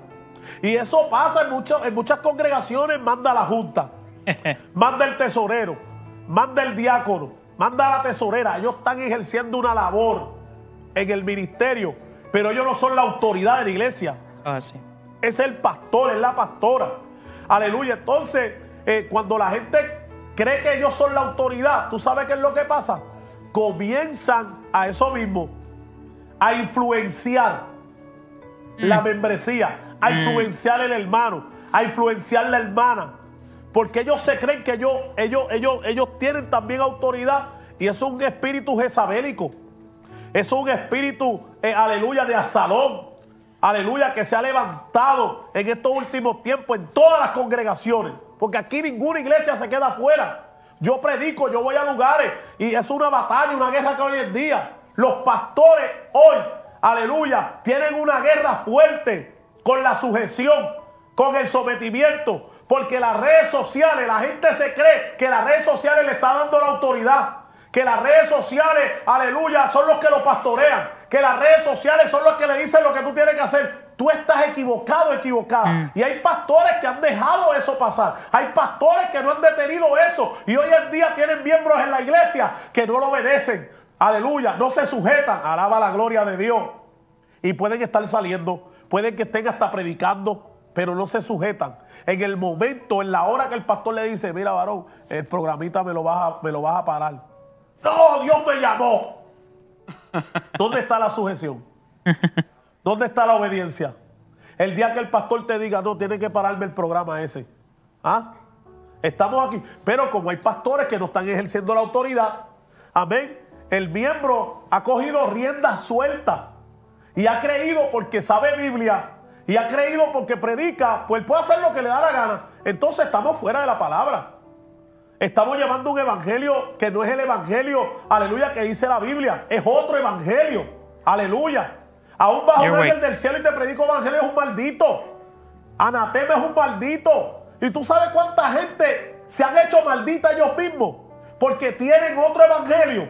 Y eso pasa en, en muchas congregaciones, manda la junta, (laughs) manda el tesorero manda el diácono, manda la tesorera. Ellos están ejerciendo una labor en el ministerio, pero ellos no son la autoridad de la iglesia. Es el pastor, es la pastora. Aleluya. Entonces, eh, cuando la gente cree que ellos son la autoridad, ¿tú sabes qué es lo que pasa? Comienzan a eso mismo, a influenciar la mm. membresía, a mm. influenciar el hermano, a influenciar la hermana, porque ellos se creen que ellos, ellos, ellos, ellos tienen también autoridad. Y eso es un espíritu jezabélico. Es un espíritu, eh, aleluya, de asalón. Aleluya, que se ha levantado en estos últimos tiempos en todas las congregaciones. Porque aquí ninguna iglesia se queda afuera. Yo predico, yo voy a lugares. Y es una batalla, una guerra que hoy en día. Los pastores hoy, aleluya, tienen una guerra fuerte con la sujeción, con el sometimiento, porque las redes sociales, la gente se cree que las redes sociales le está dando la autoridad. Que las redes sociales, aleluya, son los que lo pastorean. Que las redes sociales son los que le dicen lo que tú tienes que hacer. Tú estás equivocado, equivocada. Y hay pastores que han dejado eso pasar. Hay pastores que no han detenido eso. Y hoy en día tienen miembros en la iglesia que no lo obedecen. Aleluya, no se sujetan. Alaba la gloria de Dios. Y pueden estar saliendo, pueden que estén hasta predicando, pero no se sujetan. En el momento, en la hora que el pastor le dice, mira varón, el programita me lo vas a, me lo vas a parar. No, Dios me llamó. ¿Dónde está la sujeción? ¿Dónde está la obediencia? El día que el pastor te diga, no, tiene que pararme el programa ese. ¿Ah? Estamos aquí. Pero como hay pastores que no están ejerciendo la autoridad, amén, el miembro ha cogido rienda suelta y ha creído porque sabe Biblia y ha creído porque predica, pues puede hacer lo que le da la gana. Entonces estamos fuera de la palabra. Estamos llevando un evangelio que no es el evangelio, aleluya, que dice la Biblia. Es otro evangelio. Aleluya. Aún bajo un ángel del cielo y te predico evangelio es un maldito. Anatema es un maldito. Y tú sabes cuánta gente se han hecho maldita ellos mismos. Porque tienen otro evangelio.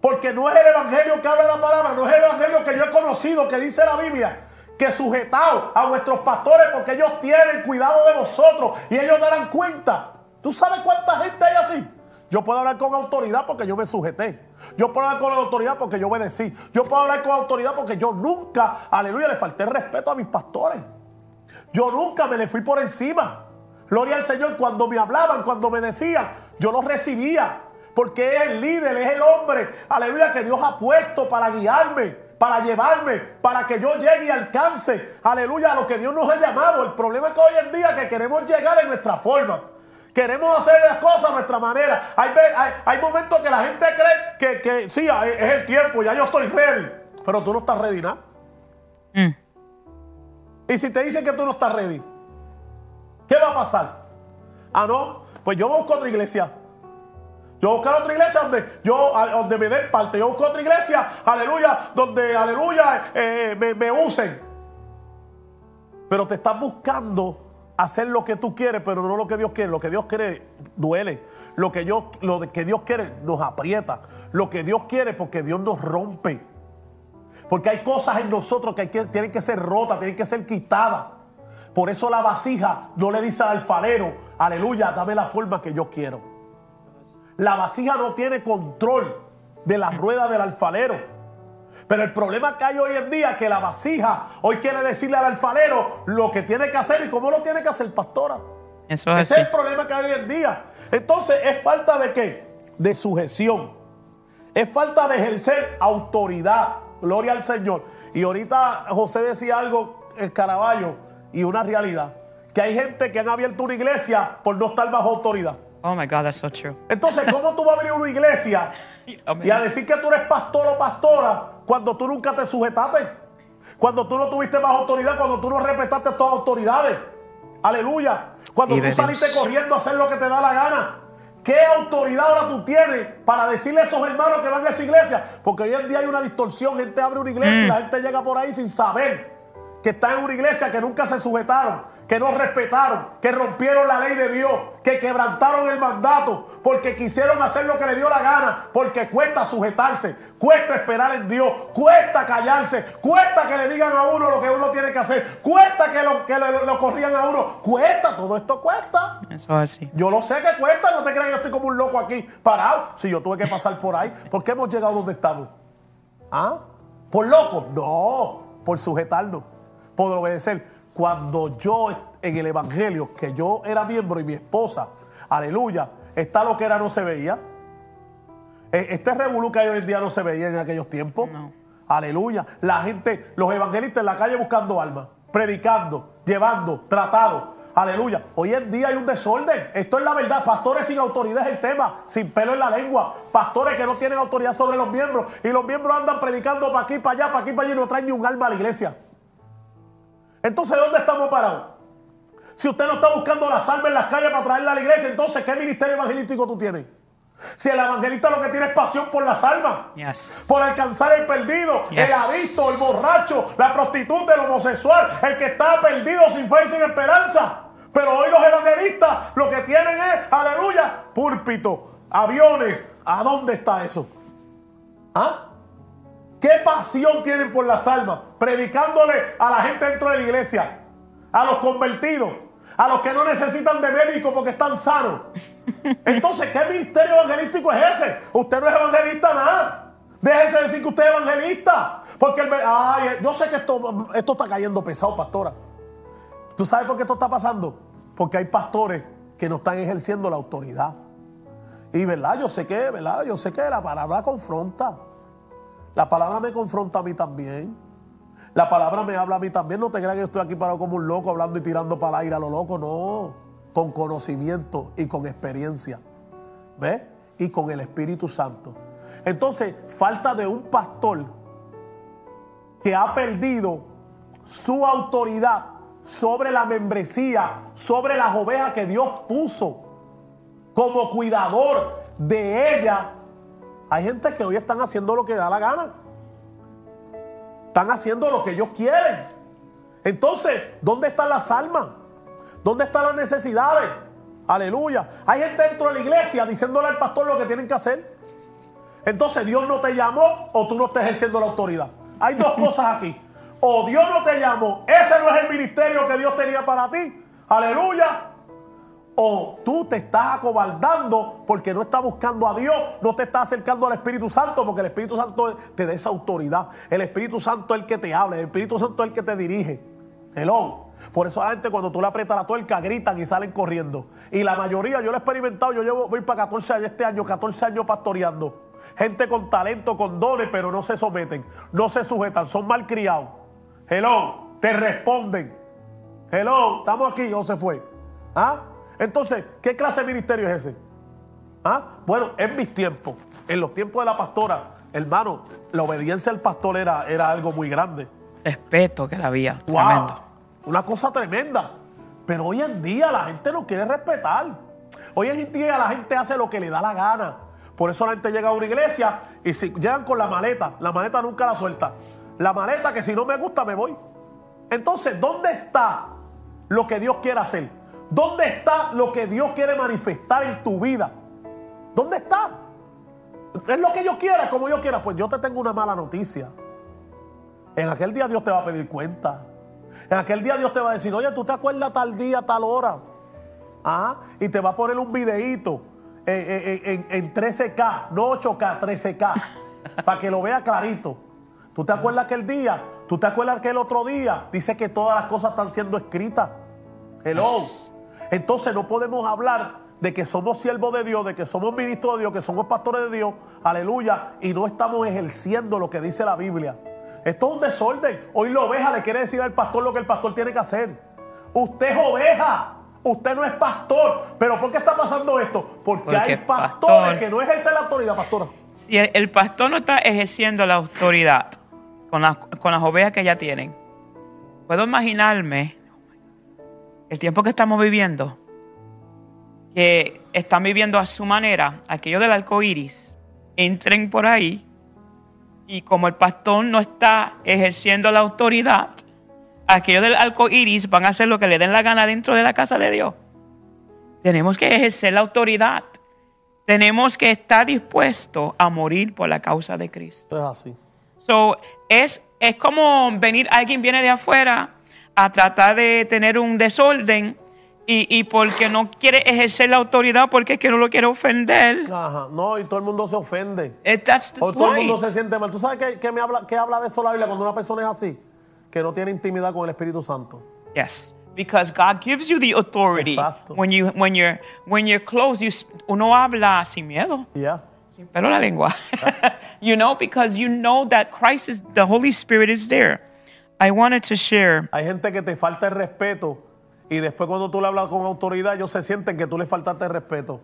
Porque no es el evangelio que habla la palabra, no es el evangelio que yo he conocido, que dice la Biblia. Que sujetado a vuestros pastores porque ellos tienen cuidado de vosotros y ellos darán cuenta. ¿Tú sabes cuánta gente hay así? Yo puedo hablar con autoridad porque yo me sujeté. Yo puedo hablar con autoridad porque yo obedecí. Yo puedo hablar con autoridad porque yo nunca, aleluya, le falté respeto a mis pastores. Yo nunca me le fui por encima. Gloria al Señor, cuando me hablaban, cuando me decían, yo los recibía. Porque es el líder, es el hombre, aleluya, que Dios ha puesto para guiarme, para llevarme, para que yo llegue y alcance, aleluya, a lo que Dios nos ha llamado. El problema es que hoy en día que queremos llegar en nuestra forma. Queremos hacer las cosas a nuestra manera. Hay, hay, momentos que la gente cree que, que, sí, es el tiempo, ya yo estoy ready. Pero tú no estás ready, ¿no? Mm. Y si te dicen que tú no estás ready, ¿qué va a pasar? Ah, no, pues yo busco otra iglesia. Yo busco otra iglesia donde, yo, donde me den parte. Yo busco otra iglesia, aleluya, donde, aleluya, eh, me, me usen. Pero te estás buscando hacer lo que tú quieres, pero no lo que Dios quiere. Lo que Dios quiere duele. Lo que, yo, lo que Dios quiere nos aprieta. Lo que Dios quiere porque Dios nos rompe. Porque hay cosas en nosotros que, tienen que ser rotas, tienen que ser quitadas. Por eso la vasija no le dice al alfarero, aleluya, dame la forma que yo quiero. La vasija no tiene control de la rueda del alfarero. Pero el problema que hay hoy en día es que la vasija hoy quiere decirle al alfarero lo que tiene que hacer y cómo lo tiene que hacer pastora. Eso es Ese es el problema que hay hoy en día. Entonces es falta de qué? De sujeción. Es falta de ejercer autoridad. Gloria al Señor. Y ahorita José decía algo, el Caraballo, y una realidad. Que hay gente que han abierto una iglesia por no estar bajo autoridad. Oh my God, that's so true. Entonces, ¿cómo tú vas a abrir una iglesia (laughs) y a decir que tú eres pastor o pastora cuando tú nunca te sujetaste? Cuando tú no tuviste más autoridad, cuando tú no respetaste todas autoridades. Aleluya. Cuando tú saliste corriendo a hacer lo que te da la gana. ¿Qué autoridad ahora tú tienes para decirle a esos hermanos que van a esa iglesia? Porque hoy en día hay una distorsión. Gente abre una iglesia y la mm. gente llega por ahí sin saber que están en una iglesia que nunca se sujetaron, que no respetaron, que rompieron la ley de Dios, que quebrantaron el mandato, porque quisieron hacer lo que le dio la gana, porque cuesta sujetarse, cuesta esperar en Dios, cuesta callarse, cuesta que le digan a uno lo que uno tiene que hacer, cuesta que lo, que lo, corrían a uno, cuesta, todo esto cuesta. Eso es así. Yo lo sé que cuesta, no te creas que yo estoy como un loco aquí parado, si yo tuve que pasar por ahí, ¿por qué hemos llegado donde estamos? ¿Ah? ¿Por locos? No, por sujetarnos por obedecer. Cuando yo en el Evangelio, que yo era miembro y mi esposa, aleluya, está lo que era no se veía. E, este revolú que hoy en día no se veía en aquellos tiempos. Aleluya. La gente, los evangelistas en la calle buscando almas, predicando, llevando, tratado. Aleluya. Hoy en día hay un desorden. Esto es la verdad. Pastores sin autoridad es el tema. Sin pelo en la lengua. Pastores que no tienen autoridad sobre los miembros. Y los miembros andan predicando para aquí, para allá, para aquí, para allá y no traen ni un alma a la iglesia. Entonces, ¿dónde estamos parados? Si usted no está buscando la salva en las calles para traerla a la iglesia, entonces, ¿qué ministerio evangelístico tú tienes? Si el evangelista lo que tiene es pasión por la salva, por alcanzar el perdido, el adicto, el borracho, la prostituta, el homosexual, el que está perdido sin fe y sin esperanza. Pero hoy los evangelistas lo que tienen es, aleluya, púlpito, aviones. ¿A dónde está eso? ¿Ah? ¿Qué pasión tienen por las almas? Predicándole a la gente dentro de la iglesia, a los convertidos, a los que no necesitan de médico porque están sanos. Entonces, ¿qué ministerio evangelístico es ese? Usted no es evangelista nada. Déjese decir que usted es evangelista. Porque ay, yo sé que esto, esto está cayendo pesado, pastora. ¿Tú sabes por qué esto está pasando? Porque hay pastores que no están ejerciendo la autoridad. Y verdad, yo sé que, verdad, yo sé que la palabra confronta. La palabra me confronta a mí también. La palabra me habla a mí también. No te creas que estoy aquí parado como un loco hablando y tirando para el aire a lo loco. No. Con conocimiento y con experiencia. ¿Ves? Y con el Espíritu Santo. Entonces, falta de un pastor que ha perdido su autoridad sobre la membresía, sobre las ovejas que Dios puso como cuidador de ella. Hay gente que hoy están haciendo lo que da la gana. Están haciendo lo que ellos quieren. Entonces, ¿dónde están las almas? ¿Dónde están las necesidades? Aleluya. Hay gente dentro de la iglesia diciéndole al pastor lo que tienen que hacer. Entonces, Dios no te llamó o tú no estás ejerciendo la autoridad. Hay dos cosas aquí. O Dios no te llamó, ese no es el ministerio que Dios tenía para ti. Aleluya. O tú te estás acobardando porque no estás buscando a Dios, no te estás acercando al Espíritu Santo, porque el Espíritu Santo te da esa autoridad. El Espíritu Santo es el que te habla, el Espíritu Santo es el que te dirige. Hello. Por eso la gente cuando tú le aprietas la tuerca gritan y salen corriendo. Y la mayoría, yo lo he experimentado, yo llevo, voy para 14 años este año, 14 años pastoreando. Gente con talento, con dones, pero no se someten, no se sujetan, son malcriados. Hello, te responden. Hello, estamos aquí o se fue. ¿Ah? Entonces, ¿qué clase de ministerio es ese? ¿Ah? Bueno, en mis tiempos, en los tiempos de la pastora, hermano, la obediencia al pastor era, era algo muy grande. Respeto que la había. Wow, Tremendo. una cosa tremenda. Pero hoy en día la gente no quiere respetar. Hoy en día la gente hace lo que le da la gana. Por eso la gente llega a una iglesia y si llegan con la maleta, la maleta nunca la suelta. La maleta que si no me gusta me voy. Entonces, ¿dónde está lo que Dios quiere hacer? ¿Dónde está lo que Dios quiere manifestar en tu vida? ¿Dónde está? Es lo que yo quiera, como yo quiera. Pues yo te tengo una mala noticia. En aquel día Dios te va a pedir cuenta. En aquel día Dios te va a decir, oye, ¿tú te acuerdas tal día, tal hora? Ah, y te va a poner un videíto en, en- en 13K, no 8K, 13K, (laughs) para que lo vea clarito. ¿Tú te acuerdas aquel día? ¿Tú te acuerdas aquel otro día? Dice que todas las cosas están siendo escritas. Hello. Yes. Entonces no podemos hablar de que somos siervos de Dios, de que somos ministros de Dios, que somos pastores de Dios, aleluya, y no estamos ejerciendo lo que dice la Biblia. Esto es un desorden. Hoy la oveja le quiere decir al pastor lo que el pastor tiene que hacer. Usted es oveja, usted no es pastor. ¿Pero por qué está pasando esto? Porque, Porque hay pastores pastor- que no ejercen la autoridad, pastora. Si el, el pastor no está ejerciendo la autoridad con las, con las ovejas que ya tienen, puedo imaginarme el tiempo que estamos viviendo, que están viviendo a su manera, aquello del arco iris, entren por ahí y como el pastor no está ejerciendo la autoridad, aquellos del arco iris van a hacer lo que le den la gana dentro de la casa de Dios. Tenemos que ejercer la autoridad. Tenemos que estar dispuestos a morir por la causa de Cristo. Es así. So, es, es como venir, alguien viene de afuera a tratar de tener un desorden y, y porque no quiere ejercer la autoridad porque es que no lo quiere ofender. Ajá. No, y todo el mundo se ofende. O todo el mundo se siente mal. ¿Tú sabes qué, qué me habla, qué habla de eso la Biblia cuando una persona es así? Que no tiene intimidad con el Espíritu Santo. Yes, because God gives you the authority. Exacto. When you when you're when you're close, you, uno habla sin miedo, Ya. sin pelo la lengua. (laughs) you know, because you know that Christ is the Holy Spirit is there. I wanted to share. Hay gente que te falta el respeto y después cuando tú le hablas con autoridad, ellos se sienten que tú le faltaste el respeto.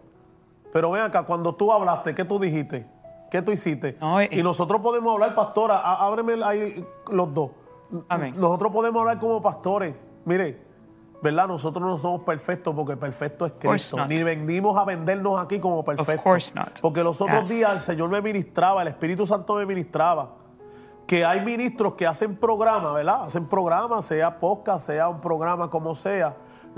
Pero ven acá, cuando tú hablaste, ¿qué tú dijiste? ¿Qué tú hiciste? No, eh, y nosotros podemos hablar, pastora, ábreme ahí los dos. Amén. Nosotros podemos hablar como pastores. Mire, ¿verdad? Nosotros no somos perfectos porque perfecto es Cristo. Ni venimos a vendernos aquí como perfectos. course not. Porque los otros Yes. días el Señor me ministraba, el Espíritu Santo me ministraba que hay ministros que hacen programas, ¿verdad? Hacen programas, sea podcast, sea un programa como sea,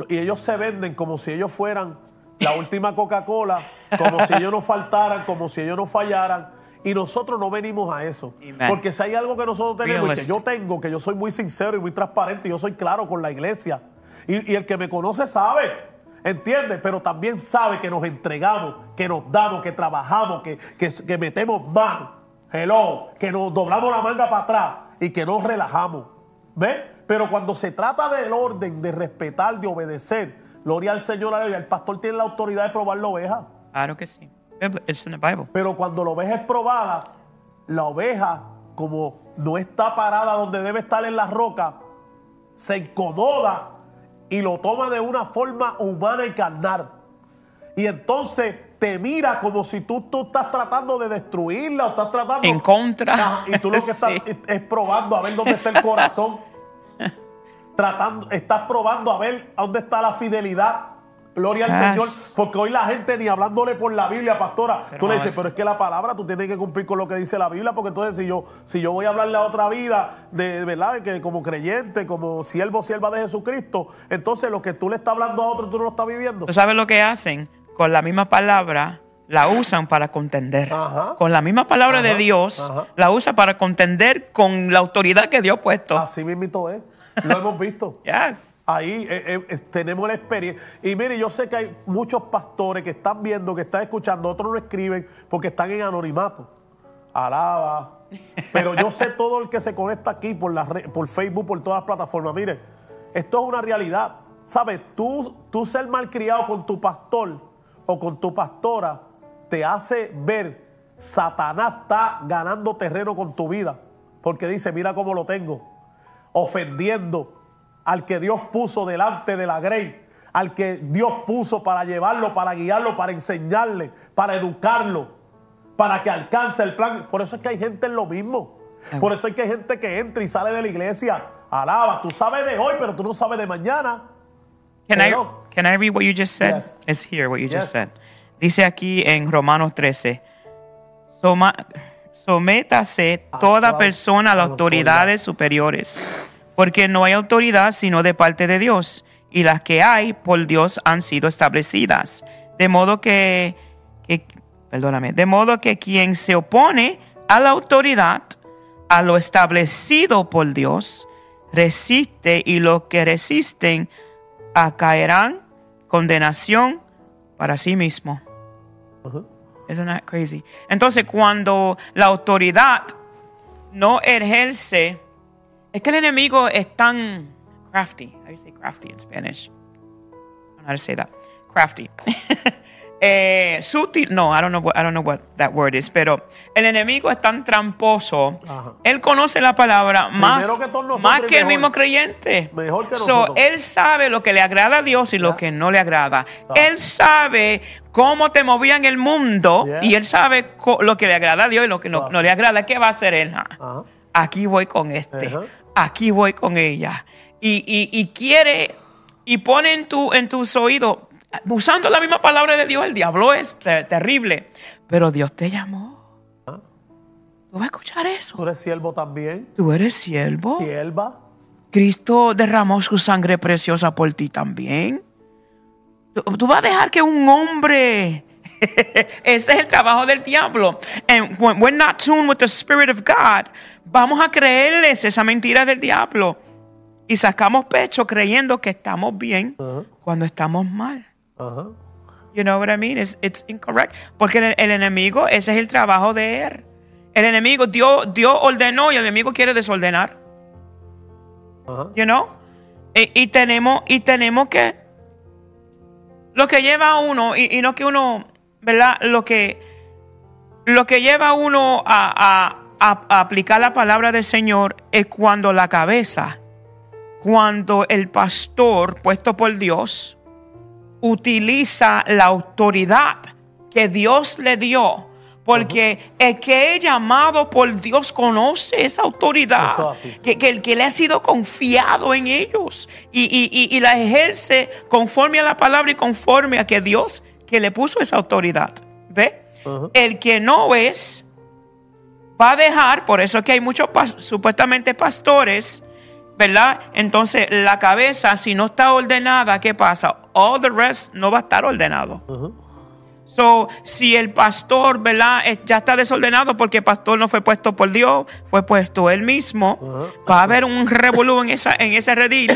y ellos se venden como si ellos fueran la última Coca-Cola, como si ellos no faltaran, como si ellos no fallaran. Y nosotros no venimos a eso. Amen. Porque si hay algo que nosotros tenemos y que yo tengo, que yo soy muy sincero y muy transparente, yo soy claro con la iglesia. Y, y el que me conoce sabe, ¿entiende? Pero también sabe que nos entregamos, que nos damos, que trabajamos, que, que, que metemos mano, hello, que nos doblamos la manga para atrás y que nos relajamos. ¿Ves? Pero cuando se trata del orden, de respetar, de obedecer, gloria al Señor, aleluya, el pastor tiene la autoridad de probar la oveja. Claro que sí. Bibli- It's in the Bible. Pero cuando la oveja es probada, la oveja, como no está parada donde debe estar en la roca, se incomoda y lo toma de una forma humana y carnal. Y entonces te mira como si tú, tú estás tratando de destruirla o estás tratando... En contra. Ajá, y tú lo que (laughs) estás Sí. es, probando a ver dónde está el corazón. (laughs) tratando, estás probando a ver a dónde está la fidelidad. Gloria al Yes. Señor. Porque hoy la gente ni hablándole por la Biblia, pastora, Pero tú le dices, es- pero es que la palabra tú tienes que cumplir con lo que dice la Biblia, porque entonces si yo, si yo voy a hablarle a otra vida, de verdad, de que como creyente, como siervo, sierva de Jesucristo, entonces lo que tú le estás hablando a otro, tú no lo estás viviendo. ¿Tú sabes lo que hacen? Con la misma palabra la usan para contender. Ajá. Con la misma palabra de Dios ajá. la usa para contender con la autoridad que Dios ha puesto. Así mismito es. Lo hemos visto. (laughs) Yes. Ahí eh, eh, tenemos la experiencia. Y mire, yo sé que hay muchos pastores que están viendo, que están escuchando, otros no escriben porque están en anonimato. Alaba. Pero yo sé todo el que se conecta aquí por, la re- por Facebook, por todas las plataformas. Mire, esto es una realidad. ¿Sabes? Tú, tú ser malcriado con tu pastor o con tu pastora te hace ver Satanás está ganando terreno con tu vida. Porque dice, mira cómo lo tengo ofendiendo al que Dios puso delante de la grey, al que Dios puso para llevarlo, para guiarlo, para enseñarle, para educarlo, para que alcance el plan. Por eso es que hay gente en lo mismo. Por eso es que hay gente que entra y sale de la iglesia. Alaba, tú sabes de hoy, pero tú no sabes de mañana. Can I. can I read what you just said? Yes. It's here, what you Yes. just said. Dice aquí en Romanos 13, "Soma- sométase toda persona a a la las autoridades superiores, porque no hay autoridad sino de parte de Dios, y las que hay por Dios han sido establecidas. De modo que, que perdóname, de modo que quien se opone a la autoridad, a lo establecido por Dios, resiste y los que resisten acaerán condenación para sí mismo. Isn't that crazy? Entonces, cuando la autoridad no ejerce, es que el enemigo es tan crafty. How do you say crafty in Spanish? I don't know how to say that. Crafty. (laughs) eh, sutil. No, I don't know what I don't know what that word is. Pero el enemigo es tan tramposo. Ajá. Él conoce la palabra más, Primero que todos nosotros más y que el mejor. mismo creyente. Mejor que So, nosotros. él sabe lo que le agrada a Dios y lo que no le agrada. Él sabe cómo te movía en el mundo Yeah. y él sabe co- lo que le agrada a Dios y lo que no, Claro. no le agrada. ¿Qué va a hacer él? Ah, Ajá. Aquí voy con este. Ajá. Aquí voy con ella. Y, y- y quiere y pone en, tu, en tus oídos, usando la misma palabra de Dios, el diablo es te- terrible. Pero Dios te llamó. Ah. ¿Tú vas a escuchar eso? Tú eres siervo también. Tú eres siervo. Sierva. Cristo derramó su sangre preciosa por ti también. Tú, tú vas a dejar que un hombre. (laughs) Ese es el trabajo del diablo. And when we're not tuned with the Spirit of God, vamos a creerles esa mentira del diablo. Y sacamos pecho creyendo que estamos bien cuando estamos mal. Ajá. You know what I mean? It's, it's incorrect. Porque el, el enemigo, ese es el trabajo de él. El enemigo, Dios, Dios ordenó y el enemigo quiere desordenar. Ajá. you know? Y, y tenemos, y tenemos que, lo que lleva a uno, y, y no que uno, ¿verdad? Lo que, lo que lleva a uno a, a- a- a aplicar la palabra del Señor es cuando la cabeza, cuando el pastor puesto por Dios utiliza la autoridad que Dios le dio. Porque el que es llamado por Dios conoce esa autoridad que, que, el que le ha sido confiado en ellos y, y- y- la ejerce conforme a la palabra y conforme a que Dios que le puso esa autoridad. ¿Ve? El que no es, va a dejar, por eso es que hay muchos pas- supuestamente pastores, ¿verdad? Entonces, la cabeza, si no está ordenada, ¿qué pasa? All the rest no va a estar ordenado. So, si el pastor, ¿verdad? Ya está desordenado porque el pastor no fue puesto por Dios, fue puesto él mismo, va a haber un revolú en, esa, en ese redil.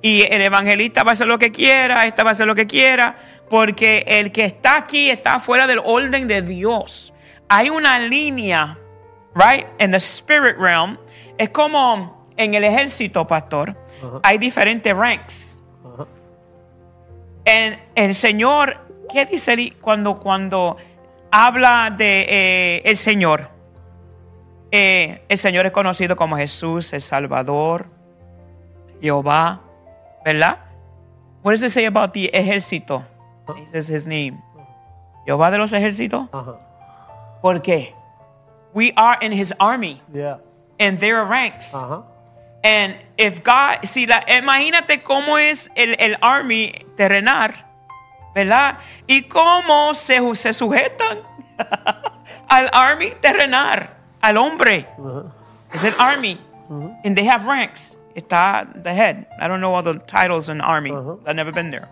Y el evangelista va a hacer lo que quiera, esta va a hacer lo que quiera, porque el que está aquí está fuera del orden de Dios. Hay una línea, right, in the spirit realm. Es como en el ejército, pastor, hay diferentes ranks. En el Señor, ¿qué dice él cuando, cuando habla de eh, el Señor? Eh, el Señor es conocido como Jesús, el Salvador, Jehová, ¿verdad? What does it say about the ejército? He says his name. Jehová de los ejércitos. Ajá. ¿Por qué? We are in his army Yeah. and there are ranks. Ajá. And if God, si la, imagínate cómo es el, el army terrenal, ¿verdad? Y cómo se, se sujetan (laughs) al army terrenal, al hombre. Es el army. And they have ranks. Está the head. I don't know all the titles in the army. I've never been there.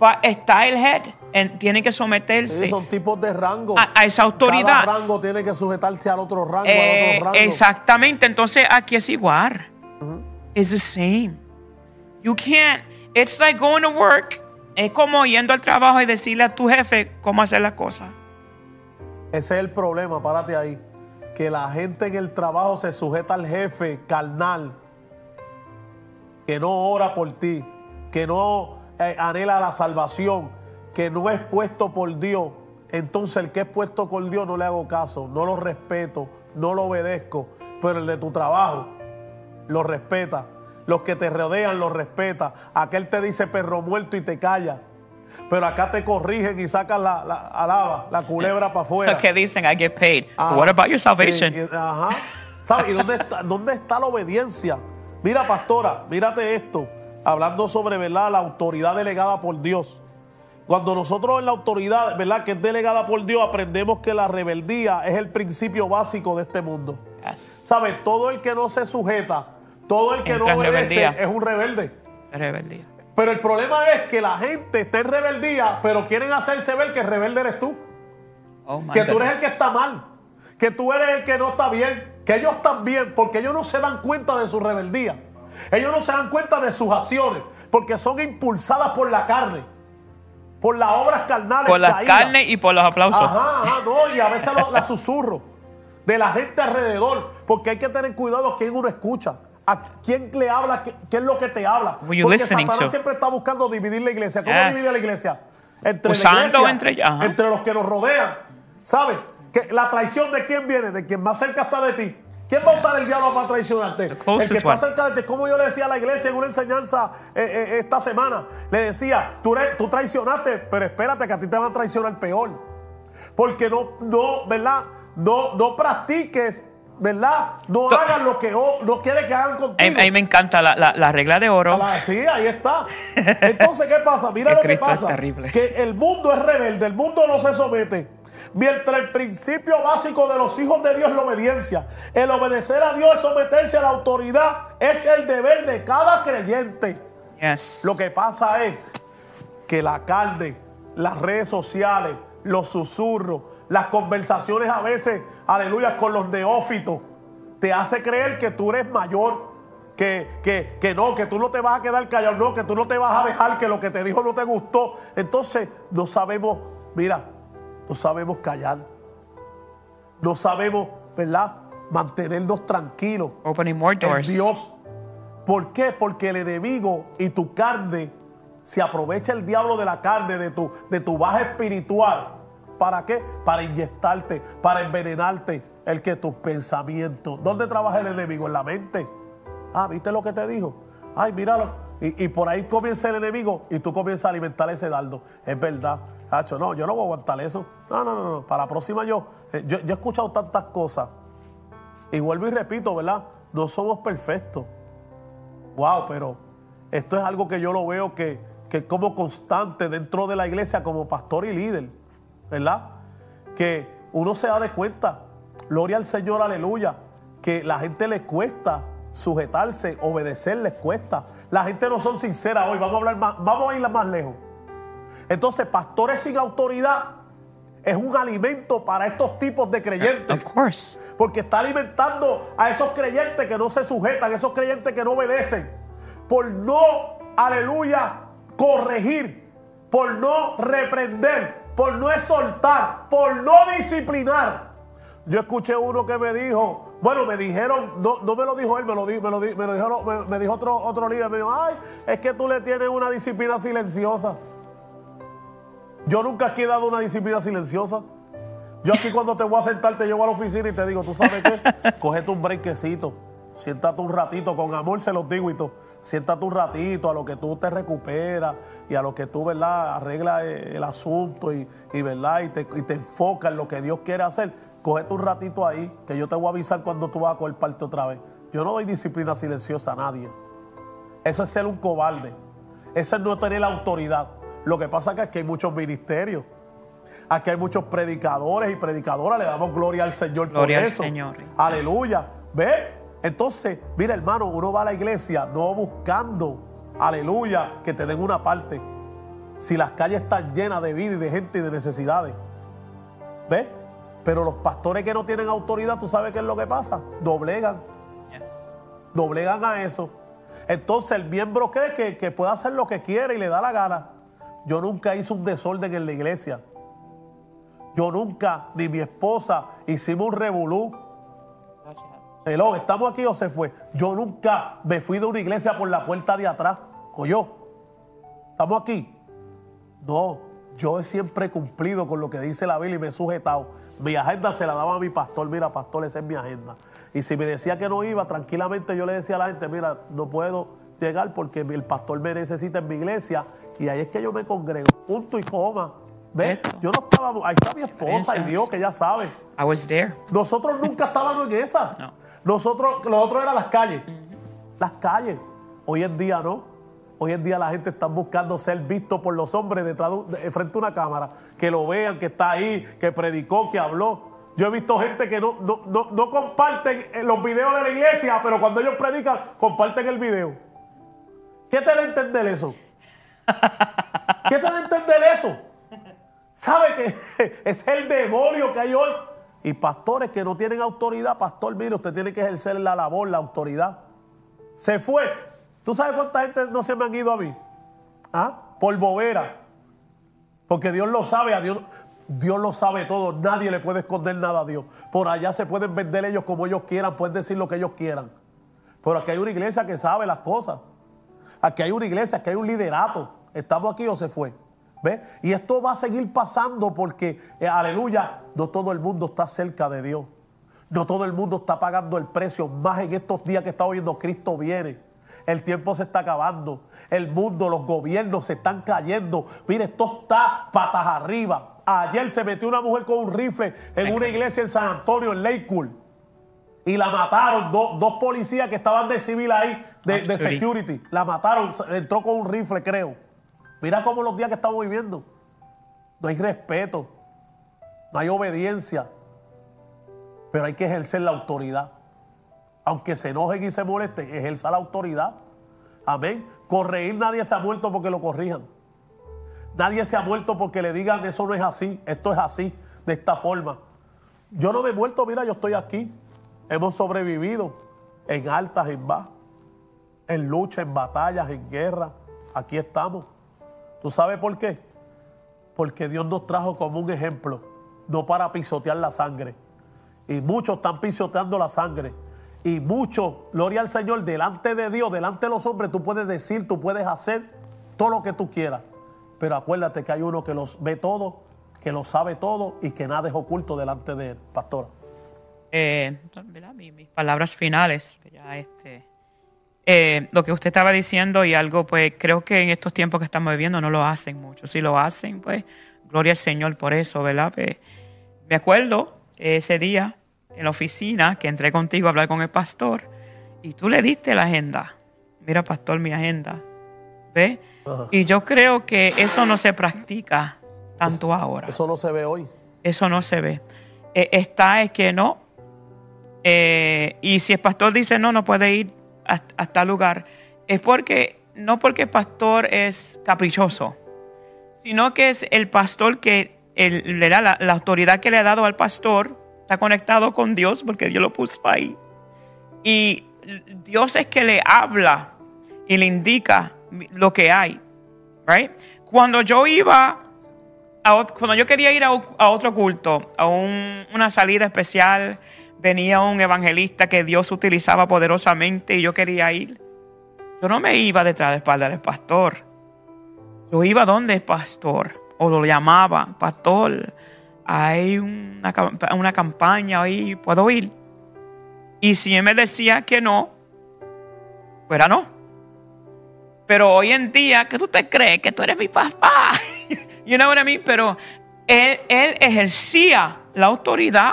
But está el head. And tiene que someterse. Sí, son tipos de rango. A- a esa autoridad. Cada rango tiene que sujetarse al otro rango, Eh, al otro rango. exactamente. Entonces aquí es igual. It's the same. You can't. It's like going to work. Es como yendo al trabajo y decirle a tu jefe cómo hacer las cosas. Ese es el problema, párate ahí. Que la gente en el trabajo se sujeta al jefe carnal, que no ora por ti, que no eh, anhela la salvación, que no es puesto por Dios. Entonces el que es puesto por Dios no le hago caso, no lo respeto, no lo obedezco. Pero el de tu trabajo lo respeta. Los que te rodean lo respeta. Aquel te dice perro muerto y te calla. Pero acá te corrigen y sacan la, la alaba, la culebra para (laughs) afuera. Que dicen, I get paid. Ajá. What about your salvation? Sí, ajá. ¿Sabes? ¿Y dónde está, dónde está la obediencia? Mira, pastora, mírate esto. Hablando sobre, ¿verdad? La autoridad delegada por Dios. Cuando nosotros en la autoridad, ¿verdad? Que es delegada por Dios, aprendemos que la rebeldía es el principio básico de este mundo. Yes. ¿Sabes? Todo el que no se sujeta, todo el que Entra no obedece es un rebelde. Rebeldía. Pero el problema es que la gente está en rebeldía, pero quieren hacerse ver que el rebelde eres tú. Oh que tú eres el que está mal, que tú eres el que no está bien, que ellos están bien, porque ellos no se dan cuenta de su rebeldía. Ellos no se dan cuenta de sus acciones, porque son impulsadas por la carne, por las obras carnales. Por las caídas. carnes y por los aplausos. Ajá, ajá, no, y a veces lo- la susurro de la gente alrededor, porque hay que tener cuidado a quién uno escucha. A quién le habla, qué, qué es lo que te habla. Porque Satanás to? siempre está buscando dividir la iglesia. ¿Cómo Yes. divide la iglesia? Entre Usando la iglesia, entre- ajá. entre los que nos rodean. ¿Sabes? Que la traición de quién viene, de quien más cerca está de ti. ¿Quién va a usar el diablo para traicionarte? El que está cerca de ti. Como yo le decía a la iglesia en una enseñanza eh, eh, esta semana, le decía, tú traicionaste, pero espérate que a ti te van a traicionar peor. Porque no, no, ¿verdad? No, no practiques, ¿verdad? No To- hagan lo que no quiere que hagan contigo. mí, a mí me encanta la, la- la regla de oro. A la- sí, ahí está. (laughs) Entonces, ¿qué pasa? Mira lo que es pasa. terrible. Que el mundo es rebelde, el mundo no se somete. Mientras el principio básico de los hijos de Dios es la obediencia. El obedecer a Dios, someterse a la autoridad, es el deber de cada creyente. Yes. Lo que pasa es que la carne, las redes sociales, los susurros, las conversaciones a veces, aleluya, con los neófitos, te hace creer que tú eres mayor, que, que, que no, que tú no te vas a quedar callado, no, que tú no te vas a dejar, que lo que te dijo no te gustó. Entonces, no sabemos, mira, no sabemos callar. No sabemos, ¿verdad? Mantenernos tranquilos Opening more en doors. Dios. ¿Por qué? Porque el enemigo y tu carne se aprovecha el diablo de la carne, de tu, de tu baja espiritual. ¿Para qué? Para inyectarte, para envenenarte el que tus pensamientos. ¿Dónde trabaja el enemigo? En la mente. Ah, ¿viste lo que te dijo? Ay, míralo. Y, por ahí comienza el enemigo y tú comienzas a alimentar ese dardo. Es verdad. Hacho, no, yo no voy a aguantar eso. No, no, no, no. Para la próxima yo, eh, yo, yo he escuchado tantas cosas. Y vuelvo y repito, ¿verdad? No somos perfectos. Wow, pero esto es algo que yo lo veo que, que como constante dentro de la iglesia como pastor y líder, ¿verdad? Que uno se da de cuenta, gloria al Señor, aleluya, que la gente le cuesta sujetarse, obedecer les cuesta. La gente no son sincera hoy. Vamos a hablar más, vamos a ir más lejos. Entonces, pastores sin autoridad es un alimento para estos tipos de creyentes. Of course. Porque está alimentando a esos creyentes que no se sujetan, esos creyentes que no obedecen. Por no, aleluya, corregir, por no reprender, por no exhortar, por no disciplinar. Yo escuché uno que me dijo, bueno, me dijeron, no, no me lo dijo él, me lo, di- me lo, dijo, me, dijo otro, otro líder, me dijo, ay, es que tú le tienes una disciplina silenciosa. Yo nunca aquí he dado una disciplina silenciosa. Yo aquí cuando te voy a sentar te llevo a la oficina y te digo, ¿tú sabes qué? Cógete un brequecito, siéntate un ratito, con amor se los digo y todo. Siéntate un ratito a lo que tú te recuperas y a lo que tú, ¿verdad? Arreglas eh, el asunto y, y, ¿verdad? Y te, y te enfocas en lo que Dios quiere hacer. Cógete un ratito ahí, que yo te voy a avisar cuando tú vas a coger parte otra vez. Yo no doy disciplina silenciosa a nadie. Eso es ser un cobarde. Eso es no tener la autoridad. Lo que pasa es que aquí hay muchos ministerios. Aquí hay muchos predicadores y predicadoras. Le damos gloria al Señor Gloria por al eso. Señor. Aleluya. ¿Ve? Entonces, mira, hermano, uno va a la iglesia no buscando, aleluya, que te den una parte. Si las calles están llenas de vida y de gente y de necesidades. ¿Ves? Pero los pastores que no tienen autoridad, ¿tú sabes qué es lo que pasa? Doblegan Yes. doblegan a eso. Entonces el miembro cree que, que puede hacer lo que quiere y le da la gana. Yo nunca hice un desorden en la iglesia. Yo nunca, ni mi esposa, hicimos un revolú. Hello, ¿estamos aquí o se fue? Yo nunca me fui de una iglesia por la puerta de atrás. ¿O yo? ¿Estamos aquí? No, yo he siempre cumplido con lo que dice la Biblia y me he sujetado. Mi agenda se la daba a mi pastor. Mira, pastor, esa es mi agenda. Y si me decía que no iba, tranquilamente yo le decía a la gente, mira, no puedo llegar porque el pastor me necesita en mi iglesia. Y ahí es que yo me congrego. Punto y coma. ¿Ves? Yo no estaba, ahí está mi esposa y. Dios que ya sabe. I was there. Nosotros nunca estábamos en esa. No. Nosotros, los otros eran las calles. Las calles. Hoy en día no. Hoy en día la gente está buscando ser visto por los hombres detrás de, un- de- frente a una cámara. Que lo vean, que está ahí, que predicó, que habló. Yo he visto gente que no, no, no, no comparten eh, los videos de la iglesia, pero cuando ellos predican, comparten el video. ¿Qué te da a entender eso? ¿Qué te da a entender eso? ¿Sabe que (laughs) es el demonio que hay hoy? Y pastores que no tienen autoridad, pastor, mire, usted tiene que ejercer la labor, la autoridad. Se fue. ¿Tú sabes cuánta gente no se me han ido a mí? ¿Ah? Por bobera. Porque Dios lo sabe, a Dios, Dios lo sabe todo. Nadie le puede esconder nada a Dios. Por allá se pueden vender ellos como ellos quieran, pueden decir lo que ellos quieran. Pero aquí hay una iglesia que sabe las cosas. Aquí hay una iglesia, aquí hay un liderato. ¿Estamos aquí o se fue? Y esto va a seguir pasando porque, eh, aleluya, no todo el mundo está cerca de Dios. No todo el mundo está pagando el precio. Más en estos días que está oyendo Cristo viene. El tiempo se está acabando. El mundo, los gobiernos se están cayendo. Mire, esto está patas arriba. Ayer se metió una mujer con un rifle en una iglesia en San Antonio, en Lakewood. Y la mataron. Do- dos policías que estaban de civil ahí, de, de Off-duty. security. La mataron. Entró con un rifle, creo. Mira cómo los días que estamos viviendo. No hay respeto. No hay obediencia. Pero hay que ejercer la autoridad. Aunque se enojen y se molesten, ejerza la autoridad. Amén. Corregir nadie se ha muerto porque lo corrijan. Nadie se ha muerto porque le digan eso no es así, esto es así, de esta forma. Yo no me he muerto, mira, yo estoy aquí. Hemos sobrevivido en altas, en bajas, en lucha, en batallas, en guerra. Aquí estamos. ¿Tú sabes por qué? Porque Dios nos trajo como un ejemplo, no para pisotear la sangre. Y muchos están pisoteando la sangre. Y muchos, gloria al Señor, delante de Dios, delante de los hombres, tú puedes decir, tú puedes hacer todo lo que tú quieras. Pero acuérdate que hay uno que los ve todo, que lo sabe todo y que nada es oculto delante de él, pastora. Eh, Mis, palabras finales. ya este, eh, lo que usted estaba diciendo y algo, pues creo que en estos tiempos que estamos viviendo no lo hacen mucho. Si lo hacen, pues gloria al Señor por eso, ¿verdad? Pues, me acuerdo ese día en la oficina que entré contigo a hablar con el pastor y tú le diste la agenda. Mira, pastor, mi agenda. ¿Ves? Ajá. Y yo creo que eso no se practica tanto ahora. Eso no se ve hoy. Eso no se ve. Eh, está es que no. Eh, y si el pastor dice no, no puede ir, hasta, hasta lugar, es porque, no porque el pastor es caprichoso, sino que es el pastor que el- le da la, autoridad que le ha dado al pastor, está conectado con Dios porque Dios lo puso ahí. Y Dios es que le habla y le indica lo que hay. Right? Cuando yo iba, a cuando yo quería ir a, a otro culto, a un- una salida especial, venía un evangelista que Dios utilizaba poderosamente y yo quería ir. Yo no me iba detrás de espalda del pastor. Yo iba donde el pastor, o lo llamaba, pastor, hay una, una campaña ahí, ¿puedo ir? Y si él me decía que no, pues era no. Pero hoy en día, ¿qué tú te crees? Que tú eres mi papá. (laughs) you know what I mean? Pero él ejercía la autoridad.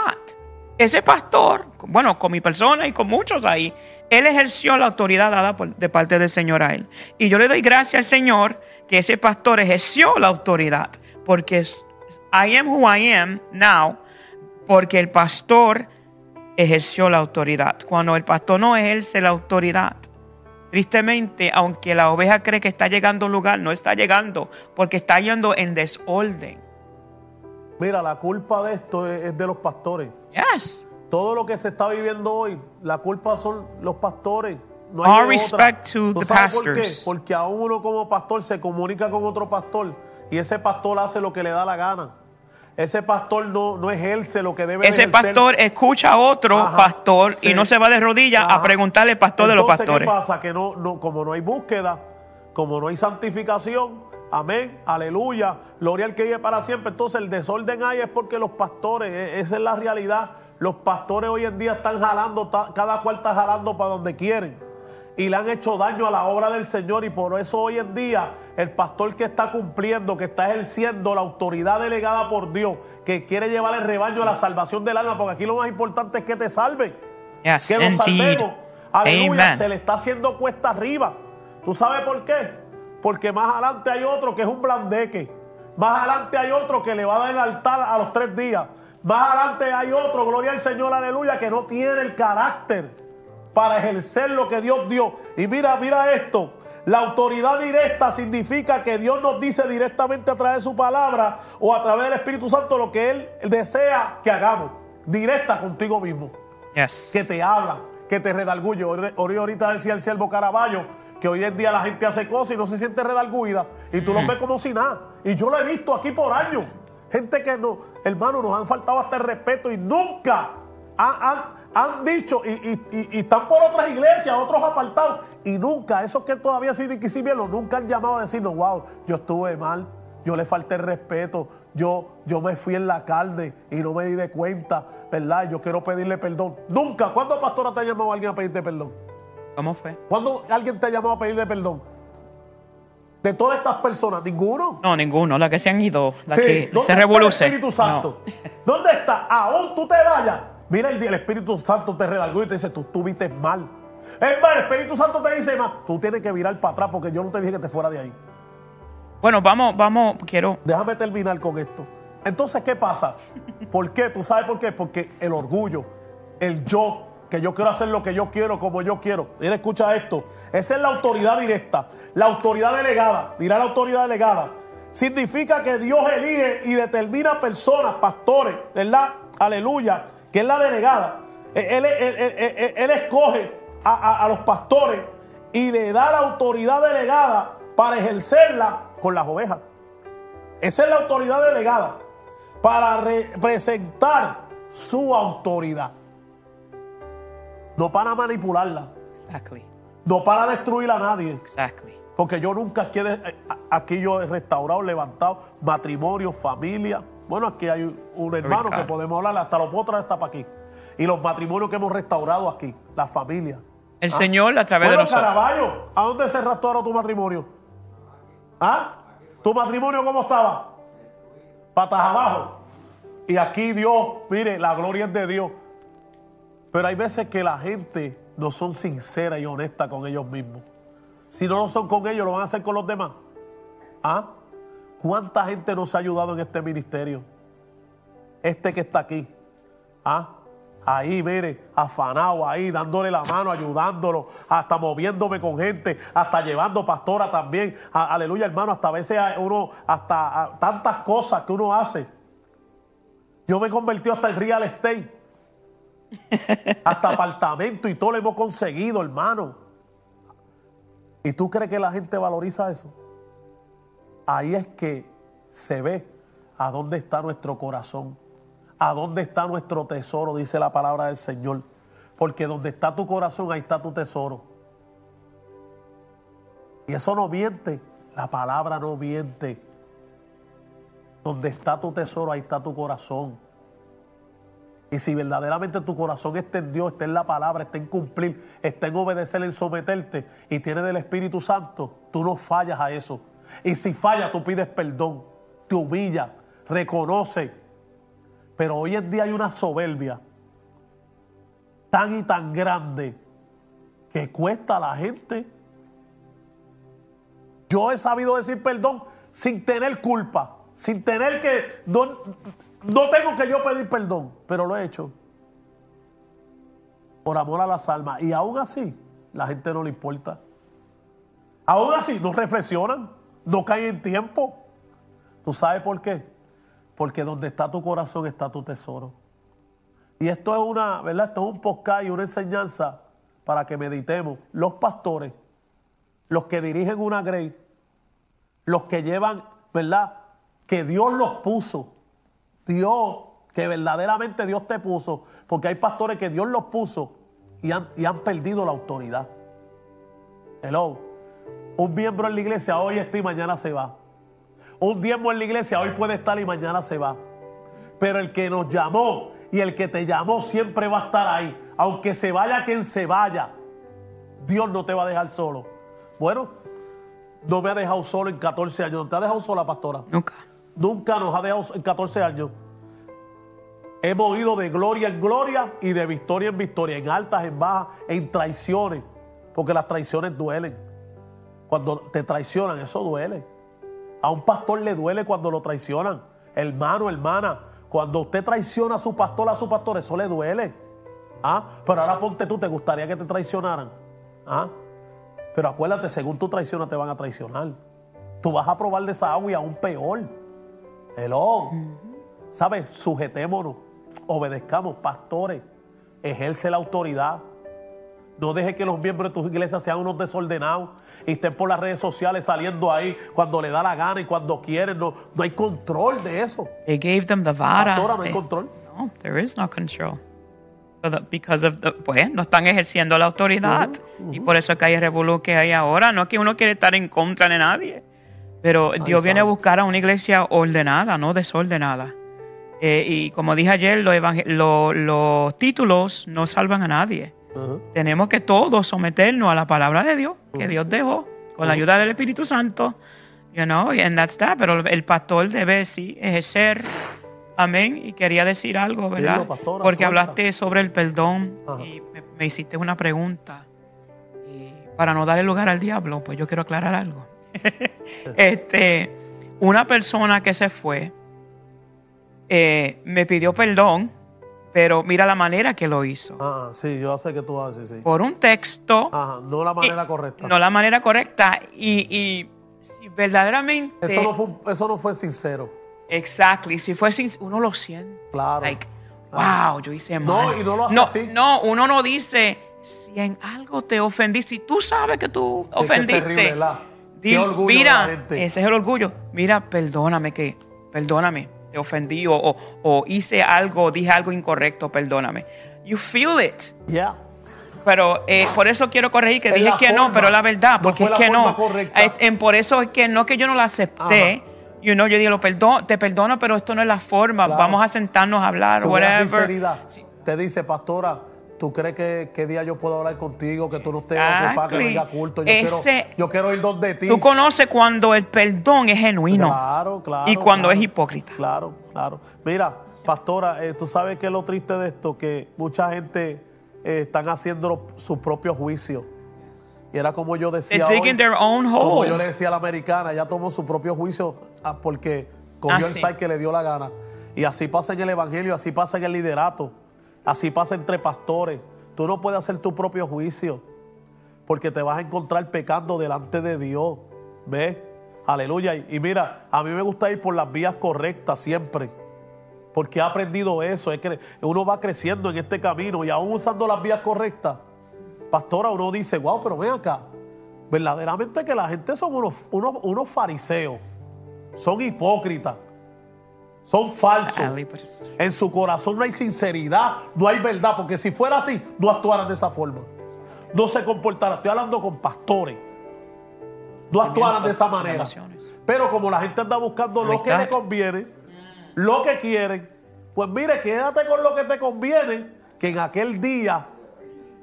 Ese pastor, bueno, con mi persona y con muchos ahí, él ejerció la autoridad dada por- de parte del Señor a él. Y yo le doy gracias al Señor que ese pastor ejerció la autoridad. Porque I am who I am now, porque el pastor ejerció la autoridad. Cuando el pastor no ejerce la autoridad, tristemente, aunque la oveja cree que está llegando a un lugar, no está llegando, porque está yendo en desorden. Mira, la culpa de esto es, es de los pastores. Yes. Todo lo que se está viviendo hoy, la culpa son los pastores. No All de otra. respect to ¿Tú the sabes por qué? Porque a uno como pastor se comunica con otro pastor y ese pastor hace lo que le da la gana. Ese pastor no, no ejerce lo que debe de Ese ejercer. pastor escucha a otro Ajá, pastor y no se va de rodillas a preguntarle al pastor de los pastores. ¿Qué pasa? Que no, no, como no hay búsqueda, como no hay santificación, amén, aleluya, gloria al que vive para siempre. Entonces el desorden hay es porque los pastores, e- esa es la realidad. Los pastores hoy en día están jalando, cada cual está jalando para donde quieren. Y le han hecho daño a la obra del Señor y por eso hoy en día el pastor que está cumpliendo, que está ejerciendo la autoridad delegada por Dios, que quiere llevar el rebaño a la salvación del alma, porque aquí lo más importante es que te salven Yes, que nos salvemos. Aleluya, Amen. se le está haciendo cuesta arriba. ¿Tú sabes por qué? Porque más adelante hay otro que es un blandeque. Más adelante hay otro que le va a dar el altar a los tres días. Más adelante hay otro, gloria al Señor, aleluya, que no tiene el carácter para ejercer lo que Dios dio. Y mira, mira esto. La autoridad directa significa que Dios nos dice directamente a través de su palabra o a través del Espíritu Santo lo que Él desea que hagamos. Directa contigo mismo Yes. que te hablan, que te redarguye. Ahorita decía el siervo Caraballo que hoy en día la gente hace cosas y no se siente redarguida y tú los ves como si nada. Y yo lo he visto aquí por años. Gente que no, hermano, nos han faltado hasta el respeto y nunca han, han- han dicho y, y- y- y están por otras iglesias, otros apartados y nunca, esos que todavía siguen bien, nunca han llamado a decirnos, wow, yo estuve mal, yo le falté el respeto, yo, yo me fui en la carne y no me di de cuenta, ¿verdad? Yo quiero pedirle perdón. Nunca. ¿Cuándo, pastora, te ha llamado alguien a pedirte perdón? ¿Cómo fue? ¿Cuándo alguien te llamado a pedirle perdón? De todas estas personas, ninguno. No, ninguno. La que se han ido. La Sí, que ¿dónde se el Espíritu Santo? ¿Dónde está? Aún tú te vayas. Mira, el, el Espíritu Santo te redargó y te dice, tú estuviste mal. Es más, el Espíritu Santo te dice más, tú tienes que virar para atrás porque yo no te dije que te fuera de ahí. Bueno, vamos, vamos. Quiero. Déjame terminar con esto. Entonces, ¿qué pasa? ¿Por qué? ¿Tú sabes por qué? Porque el orgullo, el yo, que yo quiero hacer lo que yo quiero, como yo quiero. Mira, escucha esto. Esa es la autoridad directa, la autoridad delegada. Mira la autoridad delegada. Significa que Dios elige y determina personas, pastores, ¿verdad? Aleluya, que es la delegada. Él, él- él- él- él- él escoge a, a- a los pastores y le da la autoridad delegada para ejercerla con las ovejas. Esa es la autoridad delegada para representar su autoridad. No para manipularla, Exactly. no para destruir a nadie. Exactly. Porque yo nunca quiero, eh, aquí yo he restaurado, levantado matrimonio, familia. Bueno, aquí hay un hermano que podemos hablar, hasta lo puedo traer hasta para aquí. Y los matrimonios que hemos restaurado aquí, la familia. El Señor a través de nosotros. Caraballo, ¿a dónde se restauró tu matrimonio? ¿Ah? ¿Tu matrimonio cómo estaba? Patas abajo. Y aquí Dios, mire, la gloria es de Dios. Pero hay veces que la gente no son sinceras y honestas con ellos mismos. Si no lo son con ellos, lo van a hacer con los demás. ¿Ah? ¿Cuánta gente nos ha ayudado en este ministerio? Este que está aquí. ¿Ah? ahí, mire, afanado ahí, dándole la mano, ayudándolo, hasta moviéndome con gente, hasta llevando pastora también. Aleluya, hermano, hasta a veces uno, hasta tantas cosas que uno hace. Yo me he convertido hasta en real estate. Hasta apartamento y todo lo hemos conseguido, hermano. ¿Y tú crees que la gente valoriza eso? Ahí es que se ve a dónde está nuestro corazón, a dónde está nuestro tesoro, dice la palabra del Señor. Porque donde está tu corazón, ahí está tu tesoro. Y eso no miente, la palabra no miente. Donde está tu tesoro, ahí está tu corazón. Y si verdaderamente tu corazón está en Dios, está en la palabra, está en cumplir, está en obedecer, en someterte y tiene del Espíritu Santo, tú no fallas a eso. Y si fallas, tú pides perdón, te humillas, reconoce. Pero hoy en día hay una soberbia tan y tan grande que cuesta a la gente. Yo he sabido decir perdón sin tener culpa, sin tener que... No, no tengo que yo pedir perdón, pero lo he hecho. Por amor a las almas. Y aún así, la gente no le importa. Aún así, no reflexionan, no caen en tiempo. ¿Tú sabes por qué? Porque donde está tu corazón está tu tesoro. Y esto es una, ¿verdad? Esto es un podcast y una enseñanza para que meditemos. Los pastores, los que dirigen una grey, los que llevan, ¿verdad? Que Dios los puso. Dios, que verdaderamente Dios te puso. Porque hay pastores que Dios los puso y han, y han perdido la autoridad. Hello. Un miembro en la iglesia hoy está y mañana se va. Un miembro en la iglesia hoy puede estar y mañana se va. Pero el que nos llamó y el que te llamó siempre va a estar ahí. Aunque se vaya quien se vaya, Dios no te va a dejar solo. Bueno, no me ha dejado solo en 14 años. ¿No te ha dejado sola, pastora? Nunca. Nunca nos ha dejado en 14 años. Hemos ido de gloria en gloria y de victoria en victoria, en altas, en bajas, en traiciones, porque las traiciones duelen. Cuando te traicionan, eso duele. A un pastor le duele cuando lo traicionan. Hermano, hermana, cuando usted traiciona a su pastor, a su pastor, eso le duele. ¿Ah? Pero ahora ponte tú, ¿te gustaría que te traicionaran? ¿Ah? Pero acuérdate, según tu traicionas te van a traicionar. Tú vas a probar de esa agua y aún peor. Hello. ¿Sabes? Sujetémonos, obedezcamos, pastores, ejerce la autoridad. No deje que los miembros de tu iglesia sean unos desordenados y estén por las redes sociales saliendo ahí cuando le da la gana y cuando quieren. No, no hay control de eso. They gave them the vara. Pastora, no hay control. No, there is no control. Because of the- pues no están ejerciendo la autoridad. Y por eso es que hay el revolú que hay ahora. No es que uno quiere estar en contra de nadie. Pero Dios viene a buscar a una iglesia ordenada, no desordenada. Eh, y como dije ayer, los, evangel- lo- los títulos no salvan a nadie. Tenemos que todos someternos a la palabra de Dios, que Dios dejó, con la ayuda del Espíritu Santo. You know, and that's that. Pero el pastor debe sí ejercer. Amén. Y quería decir algo, ¿verdad? Dilo, pastora, Porque suelta. hablaste sobre el perdón y me, me hiciste una pregunta. Y para no darle lugar al diablo, pues yo quiero aclarar algo. (laughs) este, una persona que se fue eh, me pidió perdón, pero mira la manera que lo hizo. Ah, sí, yo sé que tú haces, sí. Por un texto, Ajá, no la manera eh, correcta. no la manera correcta. Y, y si verdaderamente. eso, no fue, eso no fue sincero. Exactly. Si fue sin, uno lo siente. Claro. Like, wow, yo hice No, mal. y no lo hace no, así. no, uno no dice, si en algo te ofendí, si tú sabes que tú Es que es ofendiste. terrible, Qué orgullo de mira, ese es el orgullo. Mira, perdóname que, perdóname, te ofendí o, o- o hice algo, dije algo incorrecto, perdóname. You feel it. Yeah. Pero eh, por eso quiero corregir que dije que no, pero la verdad, porque es que no. Eh, en por eso es que no que yo no la acepté. You know, yo dije, lo perdón, te perdono, pero esto no es la forma. Claro. Vamos a sentarnos a hablar, Su whatever. Te dice, pastora, ¿tú crees que qué día yo puedo hablar contigo? Que tú no estés ocupada, que no culto. Yo, Ese- quiero, yo quiero ir donde ti. Tú conoces cuando el perdón es genuino Claro, claro. y cuando claro. es hipócrita. Claro, claro. Mira, pastora, eh, tú sabes que es lo triste de esto, que mucha gente eh, están haciendo su propio juicio. Y era como yo decía. Hoy, their own Como yo le decía a la americana, ella tomó su propio juicio ah, porque cogió Ah, el sí. site que le dio la gana. Y así pasa en el evangelio, así pasa en el liderato. Así pasa entre pastores. Tú no puedes hacer tu propio juicio porque te vas a encontrar pecando delante de Dios. ¿Ves? Aleluya. Y mira, a mí me gusta ir por las vías correctas siempre. Porque he aprendido eso. Es que uno va creciendo en este camino y aún usando las vías correctas. Pastora, uno dice, wow, pero ven acá. Verdaderamente que la gente son unos, unos, unos fariseos. Son hipócritas. Son falsos. En su corazón no hay sinceridad, no hay verdad, porque si fuera así, no actuaran de esa forma. No se comportaran. Estoy hablando con pastores. No actuaran de esa manera. Pero como la gente anda buscando lo que le conviene, lo que quieren, pues mire, quédate con lo que te conviene, que en aquel día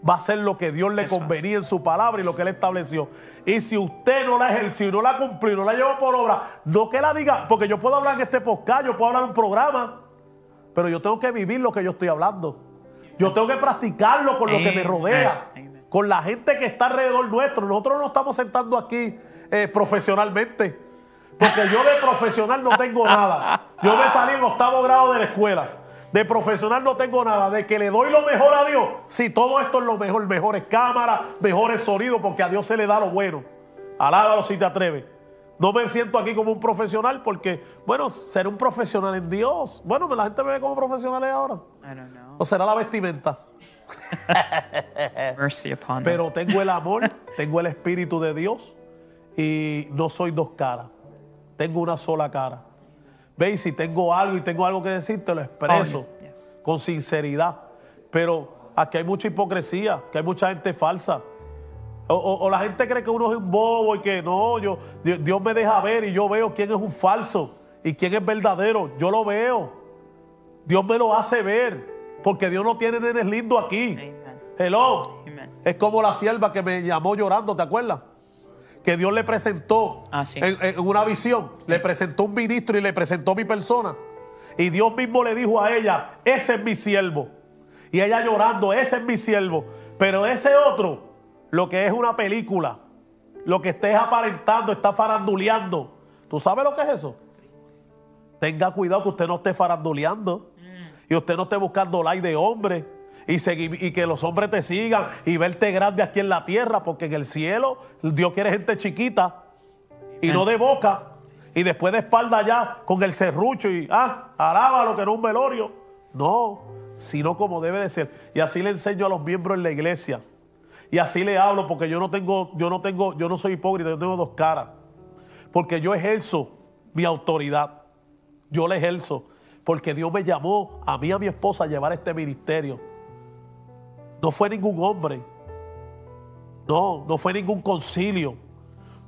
va a ser lo que Dios le convenía en su palabra y lo que él estableció. Y si usted no la ejerció, no la cumplió, no la llevó por obra, no que la diga, porque yo puedo hablar en este podcast, yo puedo hablar en un programa, pero yo tengo que vivir lo que yo estoy hablando. Yo tengo que practicarlo con lo que me rodea, con la gente que está alrededor nuestro. Nosotros no estamos sentando aquí eh, profesionalmente, porque yo de profesional no tengo nada. Yo me salí en octavo grado de la escuela. De profesional no tengo nada. De que le doy lo mejor a Dios. Si todo esto es lo mejor, mejores cámaras, mejores sonidos, porque a Dios se le da lo bueno. Alábalo si te atreves. No me siento aquí como un profesional porque, bueno, ser un profesional en Dios. Bueno, la gente me ve como profesionales ahora. I don't know. O será la vestimenta. (laughs) Mercy upon. Pero tengo el amor, tengo el Espíritu de Dios y no soy dos caras. Tengo una sola cara. Veis, si tengo algo y tengo algo que decir, te lo expreso Oh, yes. con sinceridad. Pero aquí hay mucha hipocresía, que hay mucha gente falsa. O, o- o la gente cree que uno es un bobo y que no, yo, Dios, me deja ver y yo veo quién es un falso y quién es verdadero. Yo lo veo. Dios me lo hace ver. Porque Dios no tiene nenes lindos aquí. Amen. Hello. Amen. Es como la sierva que me llamó llorando, ¿te acuerdas? Que Dios le presentó Ah, sí. en, en una visión, le presentó un ministro y le presentó mi persona. Y Dios mismo le dijo a ella, ese es mi siervo. Y ella llorando, ese es mi siervo. Pero ese otro, lo que es una película, lo que estés aparentando, está faranduleando. ¿Tú sabes lo que es eso? Tenga cuidado que usted no esté faranduleando y usted no esté buscando like de hombre y, que los hombres te sigan y verte grande aquí en la tierra, porque en el cielo Dios quiere gente chiquita y no de boca y después de espalda allá con el serrucho y ah, alábalo que no es un velorio. No, sino como debe de ser. Y así le enseño a los miembros en la iglesia. Y así le hablo porque yo no tengo, yo no tengo, yo no soy hipócrita, yo tengo dos caras. Porque yo ejerzo mi autoridad. Yo la ejerzo. Porque Dios me llamó a mí y a mi esposa a llevar este ministerio. No fue ningún hombre. No, no fue ningún concilio.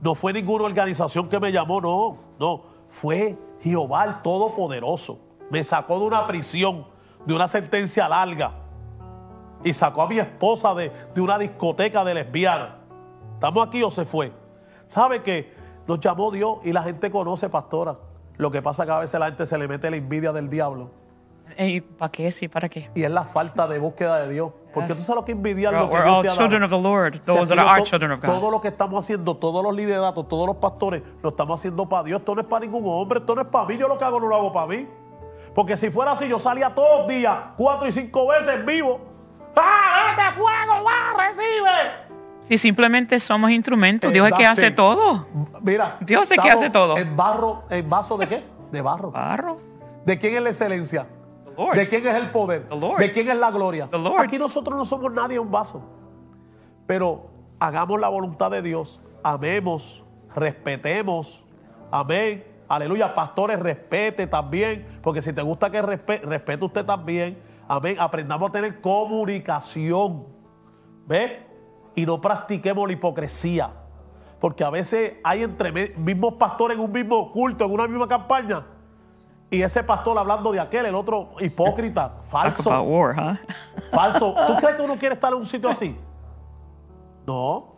No fue ninguna organización que me llamó, no, no. Fue Jehová el Todopoderoso. Me sacó de una prisión, de una sentencia larga. Y sacó a mi esposa de, de una discoteca de lesbiana. ¿Estamos aquí o se fue? ¿Sabe que nos llamó Dios y la gente conoce, pastora? Lo que pasa es que a veces la gente se le mete la envidia del diablo. Ey, ¿Para qué? Sí, ¿para qué? Y es la falta de búsqueda de Dios. Porque Yes. tú sabes lo que envidiar lo que Dios te children of the Lord. Si Those that aquí are to- children of Todo lo que estamos haciendo, todos los lideratos, todos los pastores, lo estamos haciendo para Dios. Esto no es para ningún hombre, esto no es para mí. Yo lo que hago no lo hago para mí. Porque si fuera así, yo salía todos los días, cuatro y cinco veces vivo. ¡Ah, este fuego! ¡Va, recibe! Si simplemente somos instrumentos, Dios es que hace todo. Mira, Dios es que hace todo. En barro, en vaso de qué? De barro. Barro. ¿De quién es la excelencia? ¿De quién es el poder? ¿De quién es la gloria? Aquí nosotros no somos nadie un vaso. Pero hagamos la voluntad de Dios. Amemos, respetemos. Amén. Aleluya. Pastores, respete también. Porque si te gusta que respe- respete usted también. Amén. Aprendamos a tener comunicación. ¿Ve? Y no practiquemos la hipocresía. Porque a veces hay entre mismos pastores en un mismo culto, en una misma campaña. Y ese pastor hablando de aquel, el otro hipócrita, Talk falso. about war, huh? Falso. ¿Tú crees que uno quiere estar en un sitio así? No.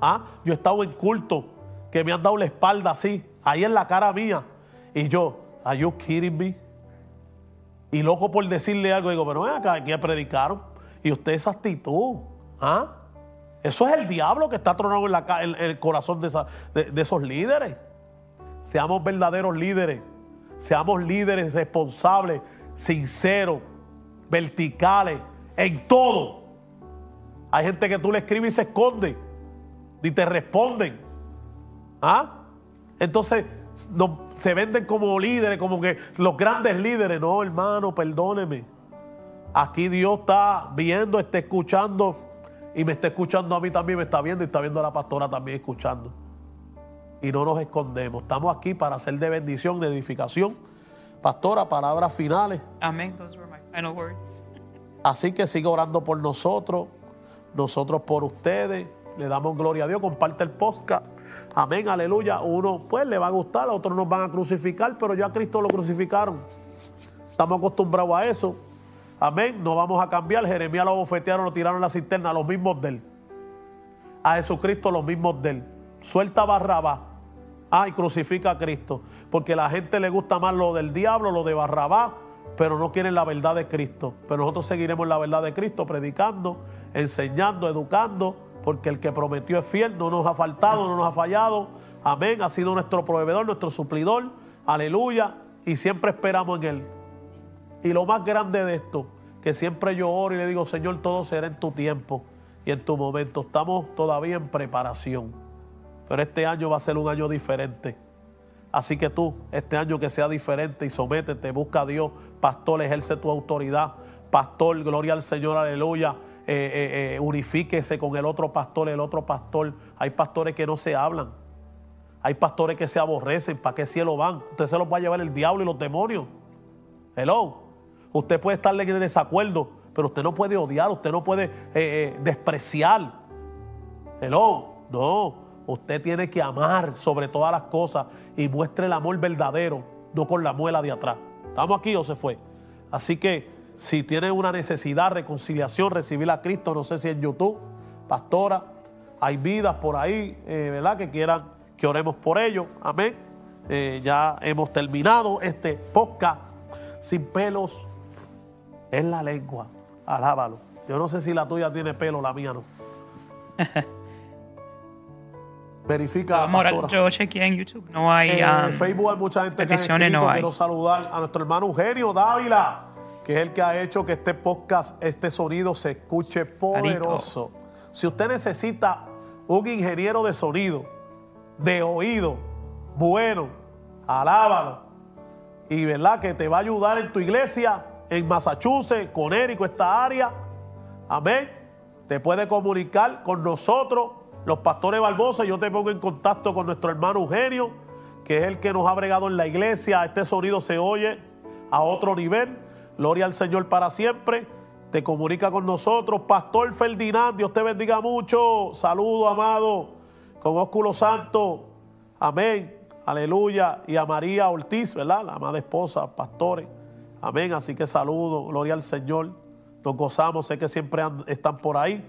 Ah, yo he estado en culto que me han dado la espalda así, ahí en la cara mía. Y yo, ¿are you kidding me? Y loco por decirle algo, digo, pero ven acá, aquí predicaron. Y usted esa actitud, ¿ah? Eso es el diablo que está tronado en, la, ca- en- en el corazón de, esa- de- de esos líderes. Seamos verdaderos líderes. Seamos líderes responsables, sinceros. verticales, en todo. Hay gente que tú le escribes y se esconde, ni te responden. ¿Ah? Entonces no, se venden como líderes, como que los grandes líderes. No, hermano, perdóneme. Aquí Dios está viendo, está escuchando y me está escuchando a mí también, me está viendo y está viendo a la pastora también escuchando. Y no nos escondemos. Estamos aquí para hacer de bendición, de edificación. Pastora, palabras finales. Amén. Those were my final words. Así que siga orando por nosotros, nosotros por ustedes. Le damos gloria a Dios. Comparte el podcast. Amén, aleluya. Uno pues le va a gustar, otros nos van a crucificar, pero ya a Cristo lo crucificaron. Estamos acostumbrados a eso. Amén. No vamos a cambiar. Jeremías lo bofetearon, lo tiraron en la cisterna, los mismos de él. A Jesucristo, los mismos de él. Suelta Barrabá. Ah, y crucifica a Cristo. Porque a la gente le gusta más lo del diablo, lo de Barrabá, pero no quieren la verdad de Cristo. Pero nosotros seguiremos la verdad de Cristo, predicando, enseñando, educando, porque el que prometió es fiel, no nos ha faltado, no nos ha fallado. Amén. Ha sido nuestro proveedor, nuestro suplidor. Aleluya. Y siempre esperamos en Él. Y lo más grande de esto, que siempre yo oro y le digo, Señor, todo será en tu tiempo y en tu momento. Estamos todavía en preparación. Pero este año va a ser un año diferente. Así que tú, este año que sea diferente y sométete, busca a Dios, pastor, ejerce tu autoridad. Pastor, gloria al Señor, aleluya. Eh, eh, eh, unifíquese con el otro pastor, el otro pastor. Hay pastores que no se hablan. Hay pastores que se aborrecen. ¿Para qué cielo van? Usted se los va a llevar el diablo y los demonios. Hello. Usted puede estarle en desacuerdo, pero usted no puede odiar, usted no puede despreciar. Hello. No. Usted tiene que amar sobre todas las cosas y muestre el amor verdadero, no con la muela de atrás. ¿Estamos aquí o se fue? Así que si tiene una necesidad, reconciliación, recibir a Cristo, no sé si en YouTube, pastora, hay vidas por ahí, eh, ¿verdad? Que quieran que oremos por ellos. Amén. Eh, ya hemos terminado este podcast sin pelos en la lengua. Alábalo. Yo no sé si la tuya tiene pelo, la mía no. (laughs) Verifica. Amor, yo chequeé en YouTube, no hay. En um, Facebook hay mucha gente que ha. No Quiero saludar a nuestro hermano Eugenio Dávila, que es el que ha hecho que este podcast, este sonido se escuche poderoso. Si usted necesita un ingeniero de sonido, de oído, bueno, alábalo. Y verdad que te va a ayudar en tu iglesia, en Massachusetts, con Érico, esta área. Amén. Te puede comunicar con nosotros los pastores Barbosa, yo te pongo en contacto con nuestro hermano Eugenio, que es el que nos ha bregado en la iglesia. Este sonido se oye a otro nivel. Gloria al Señor para siempre. Te comunica con nosotros. Pastor Ferdinand, Dios te bendiga mucho. Saludo, amado, con ósculo santo. Amén. Aleluya. Y a María Ortiz, ¿verdad? La amada esposa, pastores. Amén. Así que saludo. Gloria al Señor. Nos gozamos. Sé que siempre están por ahí.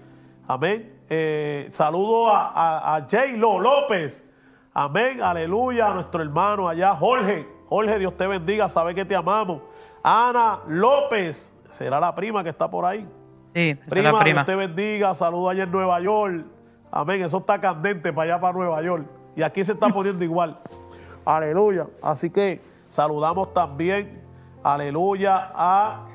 Amén. Eh, saludo a, a, J. Lo López. Amén. Aleluya. A nuestro hermano allá, Jorge. Jorge, Dios te bendiga. Sabe que te amamos. Ana López. ¿Será la prima que está por ahí? Sí, prima, la prima. Dios te bendiga. Saludo allá en Nueva York. Amén. Eso está candente para allá, para Nueva York. Y aquí se está (laughs) poniendo igual. Aleluya. Así que saludamos también, aleluya, a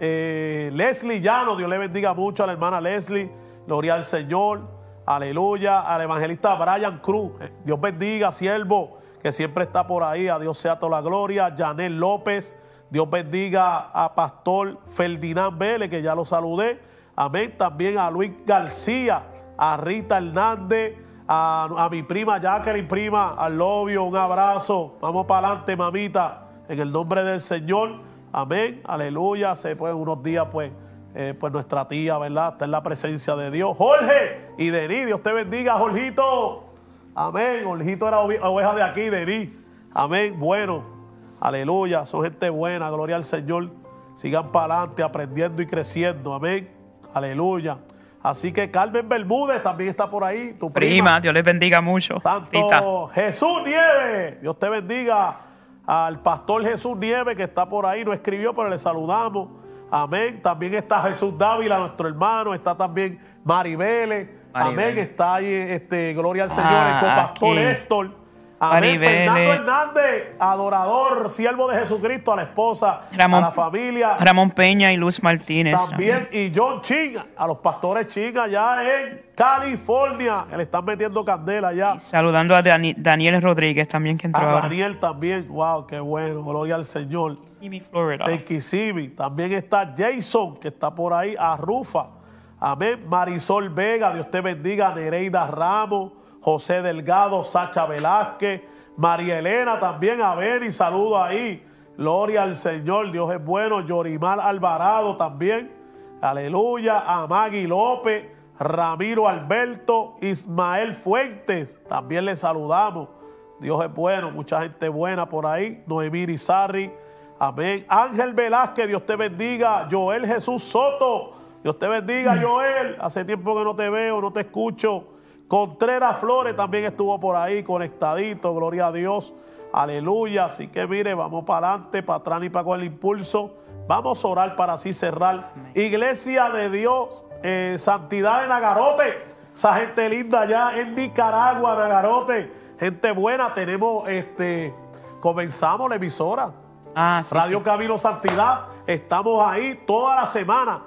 eh, Leslie Llano. Dios le bendiga mucho a la hermana Leslie. Gloria al Señor. Aleluya. Al evangelista Brian Cruz. Eh, Dios bendiga, siervo, que siempre está por ahí. A Dios sea toda la gloria. Janel López. Dios bendiga a Pastor Ferdinand Vélez, que ya lo saludé. Amén. También a Luis García, a Rita Hernández, a, mi prima Jacqueline, prima, al novio, un abrazo. Vamos para adelante, mamita, en el nombre del Señor. Amén. Aleluya. Se pueden unos días, pues eh, pues nuestra tía, ¿verdad? Está en la presencia de Dios. Jorge y Denis, Dios te bendiga, Jorgito. Amén. Jorgito era oveja de aquí, Denis. Amén. Bueno, aleluya. Son gente buena, gloria al Señor. Sigan para adelante aprendiendo y creciendo. Amén. Aleluya. Así que Carmen Bermúdez también está por ahí. Tu prima, Dios les bendiga mucho. Santo Jesús Nieve, Dios te bendiga. Al pastor Jesús Nieve que está por ahí, no escribió, pero le saludamos. Amén. También está Jesús Dávila, nuestro hermano. Está también Maribele. Amén. Está ahí, este, gloria al Señor, el ah, copastor Héctor. Amén. Fernando Hernández, adorador, siervo de Jesucristo, a la esposa, Ramón- a la familia. Ramón Peña y Luz Martínez. También, y John Ching, a los pastores Ching allá en California, que le están metiendo candela allá. Y saludando a Dani- Daniel Rodríguez también que entró A ahora. Daniel también, wow, qué bueno, gloria al Señor. Kissimmee, Florida. de Kissimmee. También está Jason, que está por ahí, a Rufa. Amén. Marisol Vega, Dios te bendiga. Nereida Ramos, José Delgado, Sacha Velázquez, María Elena también, a ver y saludo ahí. Gloria al Señor, Dios es bueno. Yorimar Alvarado también. Aleluya. A Maggie López, Ramiro Alberto, Ismael Fuentes, también le saludamos. Dios es bueno, mucha gente buena por ahí. Noemí Rizarri, amén. Ángel Velázquez, Dios te bendiga. Joel Jesús Soto, Dios te bendiga, Joel. Hace tiempo que no te veo, no te escucho. Contreras Flores también estuvo por ahí, conectadito, gloria a Dios. Aleluya. Así que mire, vamos para adelante, para atrás y para con el impulso. Vamos a orar para así cerrar. Iglesia de Dios, eh, Santidad en Agarote. Esa gente linda allá en Nicaragua, Nagarote. Gente buena. Tenemos, este, comenzamos la emisora. Ah, sí, Radio sí. Camino Santidad. Estamos ahí toda la semana.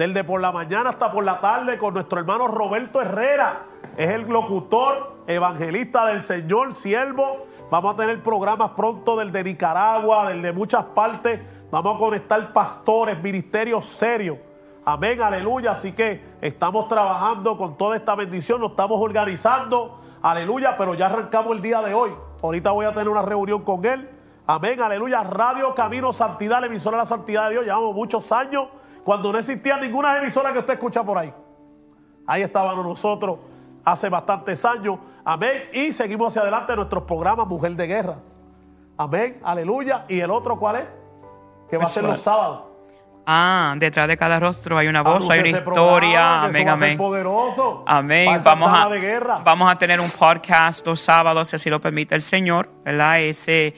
Desde por la mañana hasta por la tarde con nuestro hermano Roberto Herrera. Es el locutor, evangelista del Señor, siervo. Vamos a tener programas pronto del de Nicaragua, del de muchas partes. Vamos a conectar pastores, ministerios serios. Amén, aleluya. Así que estamos trabajando con toda esta bendición, nos estamos organizando. Aleluya, pero ya arrancamos el día de hoy. Ahorita voy a tener una reunión con él. Amén, aleluya. Radio Camino Santidad, la emisora de la santidad de Dios. Llevamos muchos años cuando no existía ninguna emisora que usted escucha por ahí. Ahí estábamos nosotros hace bastantes años. Amén. Y seguimos hacia adelante nuestros programas Mujer de Guerra. Amén. Aleluya. ¿Y el otro cuál es? Que va a ser los sábados. Ah, detrás de cada rostro hay una voz, hay una historia. Amén, amén. poderoso. Amén. Vamos a, de guerra. vamos a tener un podcast los sábados, si así lo permite el Señor, ¿verdad? Ese,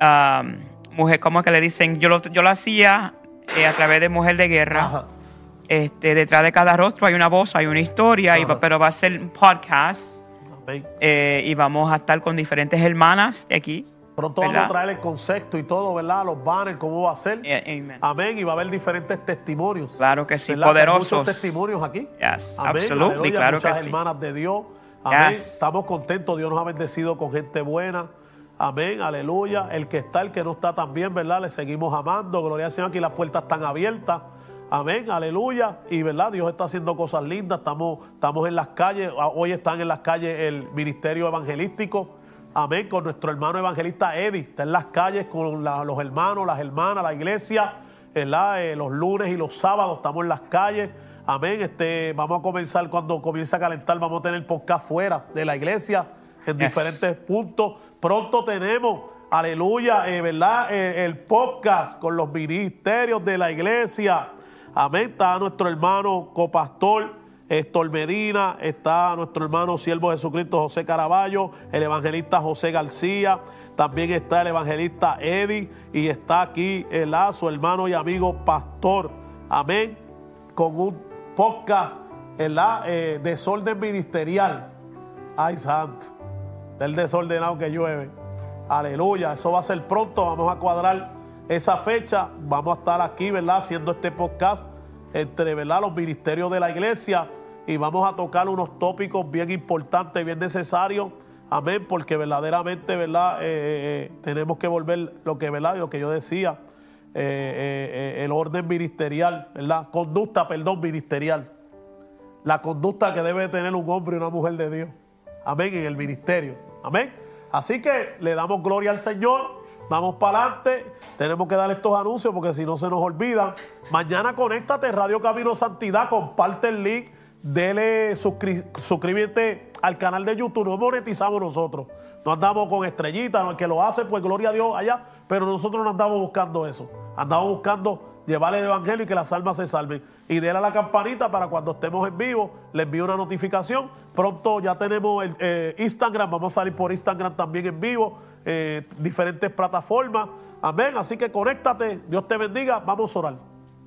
um, mujer, ¿cómo es que le dicen? Yo lo, yo lo hacía eh, a través de Mujer de Guerra. Ajá. Este, detrás de cada rostro hay una voz, hay una historia, y va- pero va a ser un podcast eh, y vamos a estar con diferentes hermanas aquí. Pronto vamos ¿verdad? a traer el concepto y todo, ¿verdad? Los banners, cómo va a ser. Eh, amen. Amén. Y va a haber diferentes testimonios. Claro que sí, ¿Verdad? Que hay poderosos. Muchos testimonios aquí. Yes, Amén, absolutely, aleluya, claro que muchas sí. hermanas de Dios. Amén. Yes. Estamos contentos. Dios nos ha bendecido con gente buena. Amén, aleluya. El que está, el que no está también, ¿verdad? Le seguimos amando. Gloria al Señor. Aquí las puertas están abiertas. Amén, aleluya. Y verdad, Dios está haciendo cosas lindas. Estamos, estamos en las calles. Ah, Hoy están en las calles el ministerio evangelístico. Amén, con nuestro hermano evangelista Eddie. Está en las calles con la- los hermanos, las hermanas, la iglesia. ¿verdad? Eh, los lunes y los sábados estamos en las calles. Amén. Este, vamos a comenzar cuando comience a calentar. Vamos a tener podcast fuera de la iglesia en Yes. diferentes puntos. Pronto tenemos, aleluya, eh, ¿verdad? Eh, el podcast con los ministerios de la iglesia. Amén. Está nuestro hermano copastor Héctor Medina, está nuestro hermano siervo Jesucristo José Caraballo, el evangelista José García, también está el evangelista Eddie y está aquí el su hermano y amigo pastor. Amén. Con un podcast, ¿verdad? Eh, desorden ministerial. Ay, santo. Del desordenado que llueve. Aleluya. Eso va a ser pronto. Vamos a cuadrar esa fecha. Vamos a estar aquí, ¿verdad? Haciendo este podcast entre, ¿verdad? Los ministerios de la iglesia. Y vamos a tocar unos tópicos bien importantes, bien necesarios. Amén. Porque verdaderamente, ¿verdad? Eh, eh, eh, tenemos que volver lo que, ¿verdad? Lo que yo decía. el orden ministerial, ¿verdad? Conducta, perdón, ministerial la conducta que debe tener un hombre y una mujer de Dios. Amén, en el ministerio. Amén. Así que le damos gloria al Señor. Vamos para adelante. Tenemos que dar estos anuncios porque si no se nos olvidan. Mañana conéctate, Radio Camino Santidad. Comparte el link. Dele, suscri- suscríbete al canal de YouTube. No monetizamos nosotros. No andamos con estrellitas. El que lo hace, pues gloria a Dios allá. Pero nosotros no andamos buscando eso. Andamos buscando llevarle el evangelio y que las almas se salven. Y déle a la campanita para cuando estemos en vivo, le envío una notificación. Pronto ya tenemos el eh, Instagram, vamos a salir por Instagram también en vivo, eh, diferentes plataformas. Amén. Así que conéctate, Dios te bendiga, vamos a orar.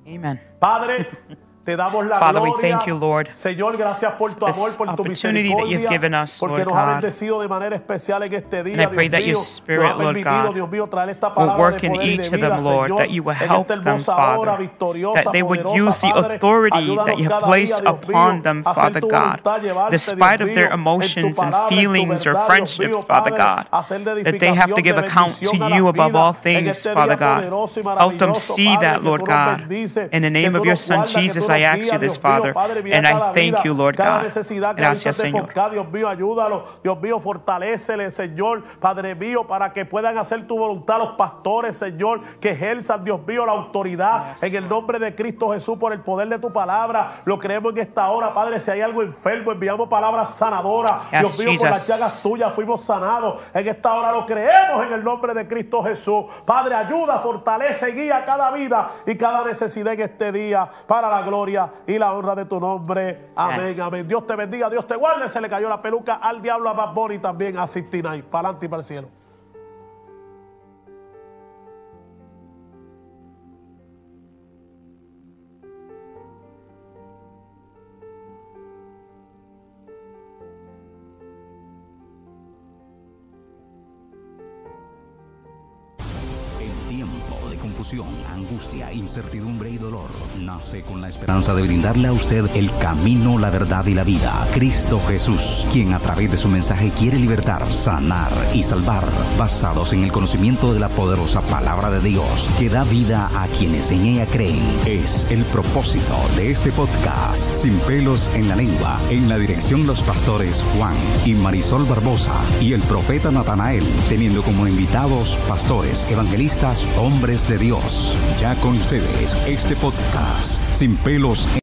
Amen. Padre, (laughs) Father, we gloria. thank you, Lord. Señor, gracias por tu This amor, por tu opportunity that you've misericordia, given us, porque Lord nos ha God. bendecido de manera especial en este día. And I pray Dios that your mío, Spirit, nos ha Lord permitido, God, Dios mío, traer esta will palabra work de in poder y de each of vida, them, Lord, Señor, that you will en help esta them, hermosa hora Father, victoriosa, that they would poderosa, use the Padre. authority Ayúdanos that you have cada placed día, Dios upon mío, them, a hacer Father tu God, voluntad, llevarte, despite Dios of their mío, en tu emotions and palabra, en tu feelings or verdad, Dios friendships, mío, Father Padre, God, hacer de that they have to edificación, give de account to bendición a you las above vidas all en things, este día Father God. poderoso y Help them maravilloso, see Padre, that, que tú Lord nos God. bendices, In the que name tú of your nos Son guardas, que Jesus, tú nos I ask you this, Father, and I thank you, Lord God. Gracias, Señor. Dios mío, ayúdalo, Dios mío, fortalécele, Señor, Padre mío, para que puedan hacer tu voluntad los pastores, Señor, que ejerzan, Dios mío, la autoridad en el nombre de Cristo Jesús por el poder de tu palabra. Lo creemos en esta hora, Padre, si hay algo enfermo, enviamos palabras sanadoras. Dios mío, por las llagas tuyas fuimos sanados. En esta hora lo creemos en el nombre de Cristo Jesús. Padre, ayuda, fortalece, guía cada vida y cada necesidad en este día para la gloria y la honra de tu nombre. Amén, amén. Dios te bendiga, Dios te guarde. Se le cayó la peluca al diablo a Bad Bunny también a 69. Para adelante y para el cielo. Angustia, incertidumbre y dolor, nace con la esperanza de brindarle a usted el camino, la verdad y la vida. Cristo Jesús, quien a través de su mensaje quiere libertar, sanar y salvar, basados en el conocimiento de la poderosa palabra de Dios, que da vida a quienes en ella creen. Es el propósito de este podcast, sin pelos en la lengua, en la dirección los pastores Juan y Marisol Barbosa y el profeta Natanael, teniendo como invitados pastores, evangelistas, hombres de Dios. Ya con ustedes, este podcast, sin pelos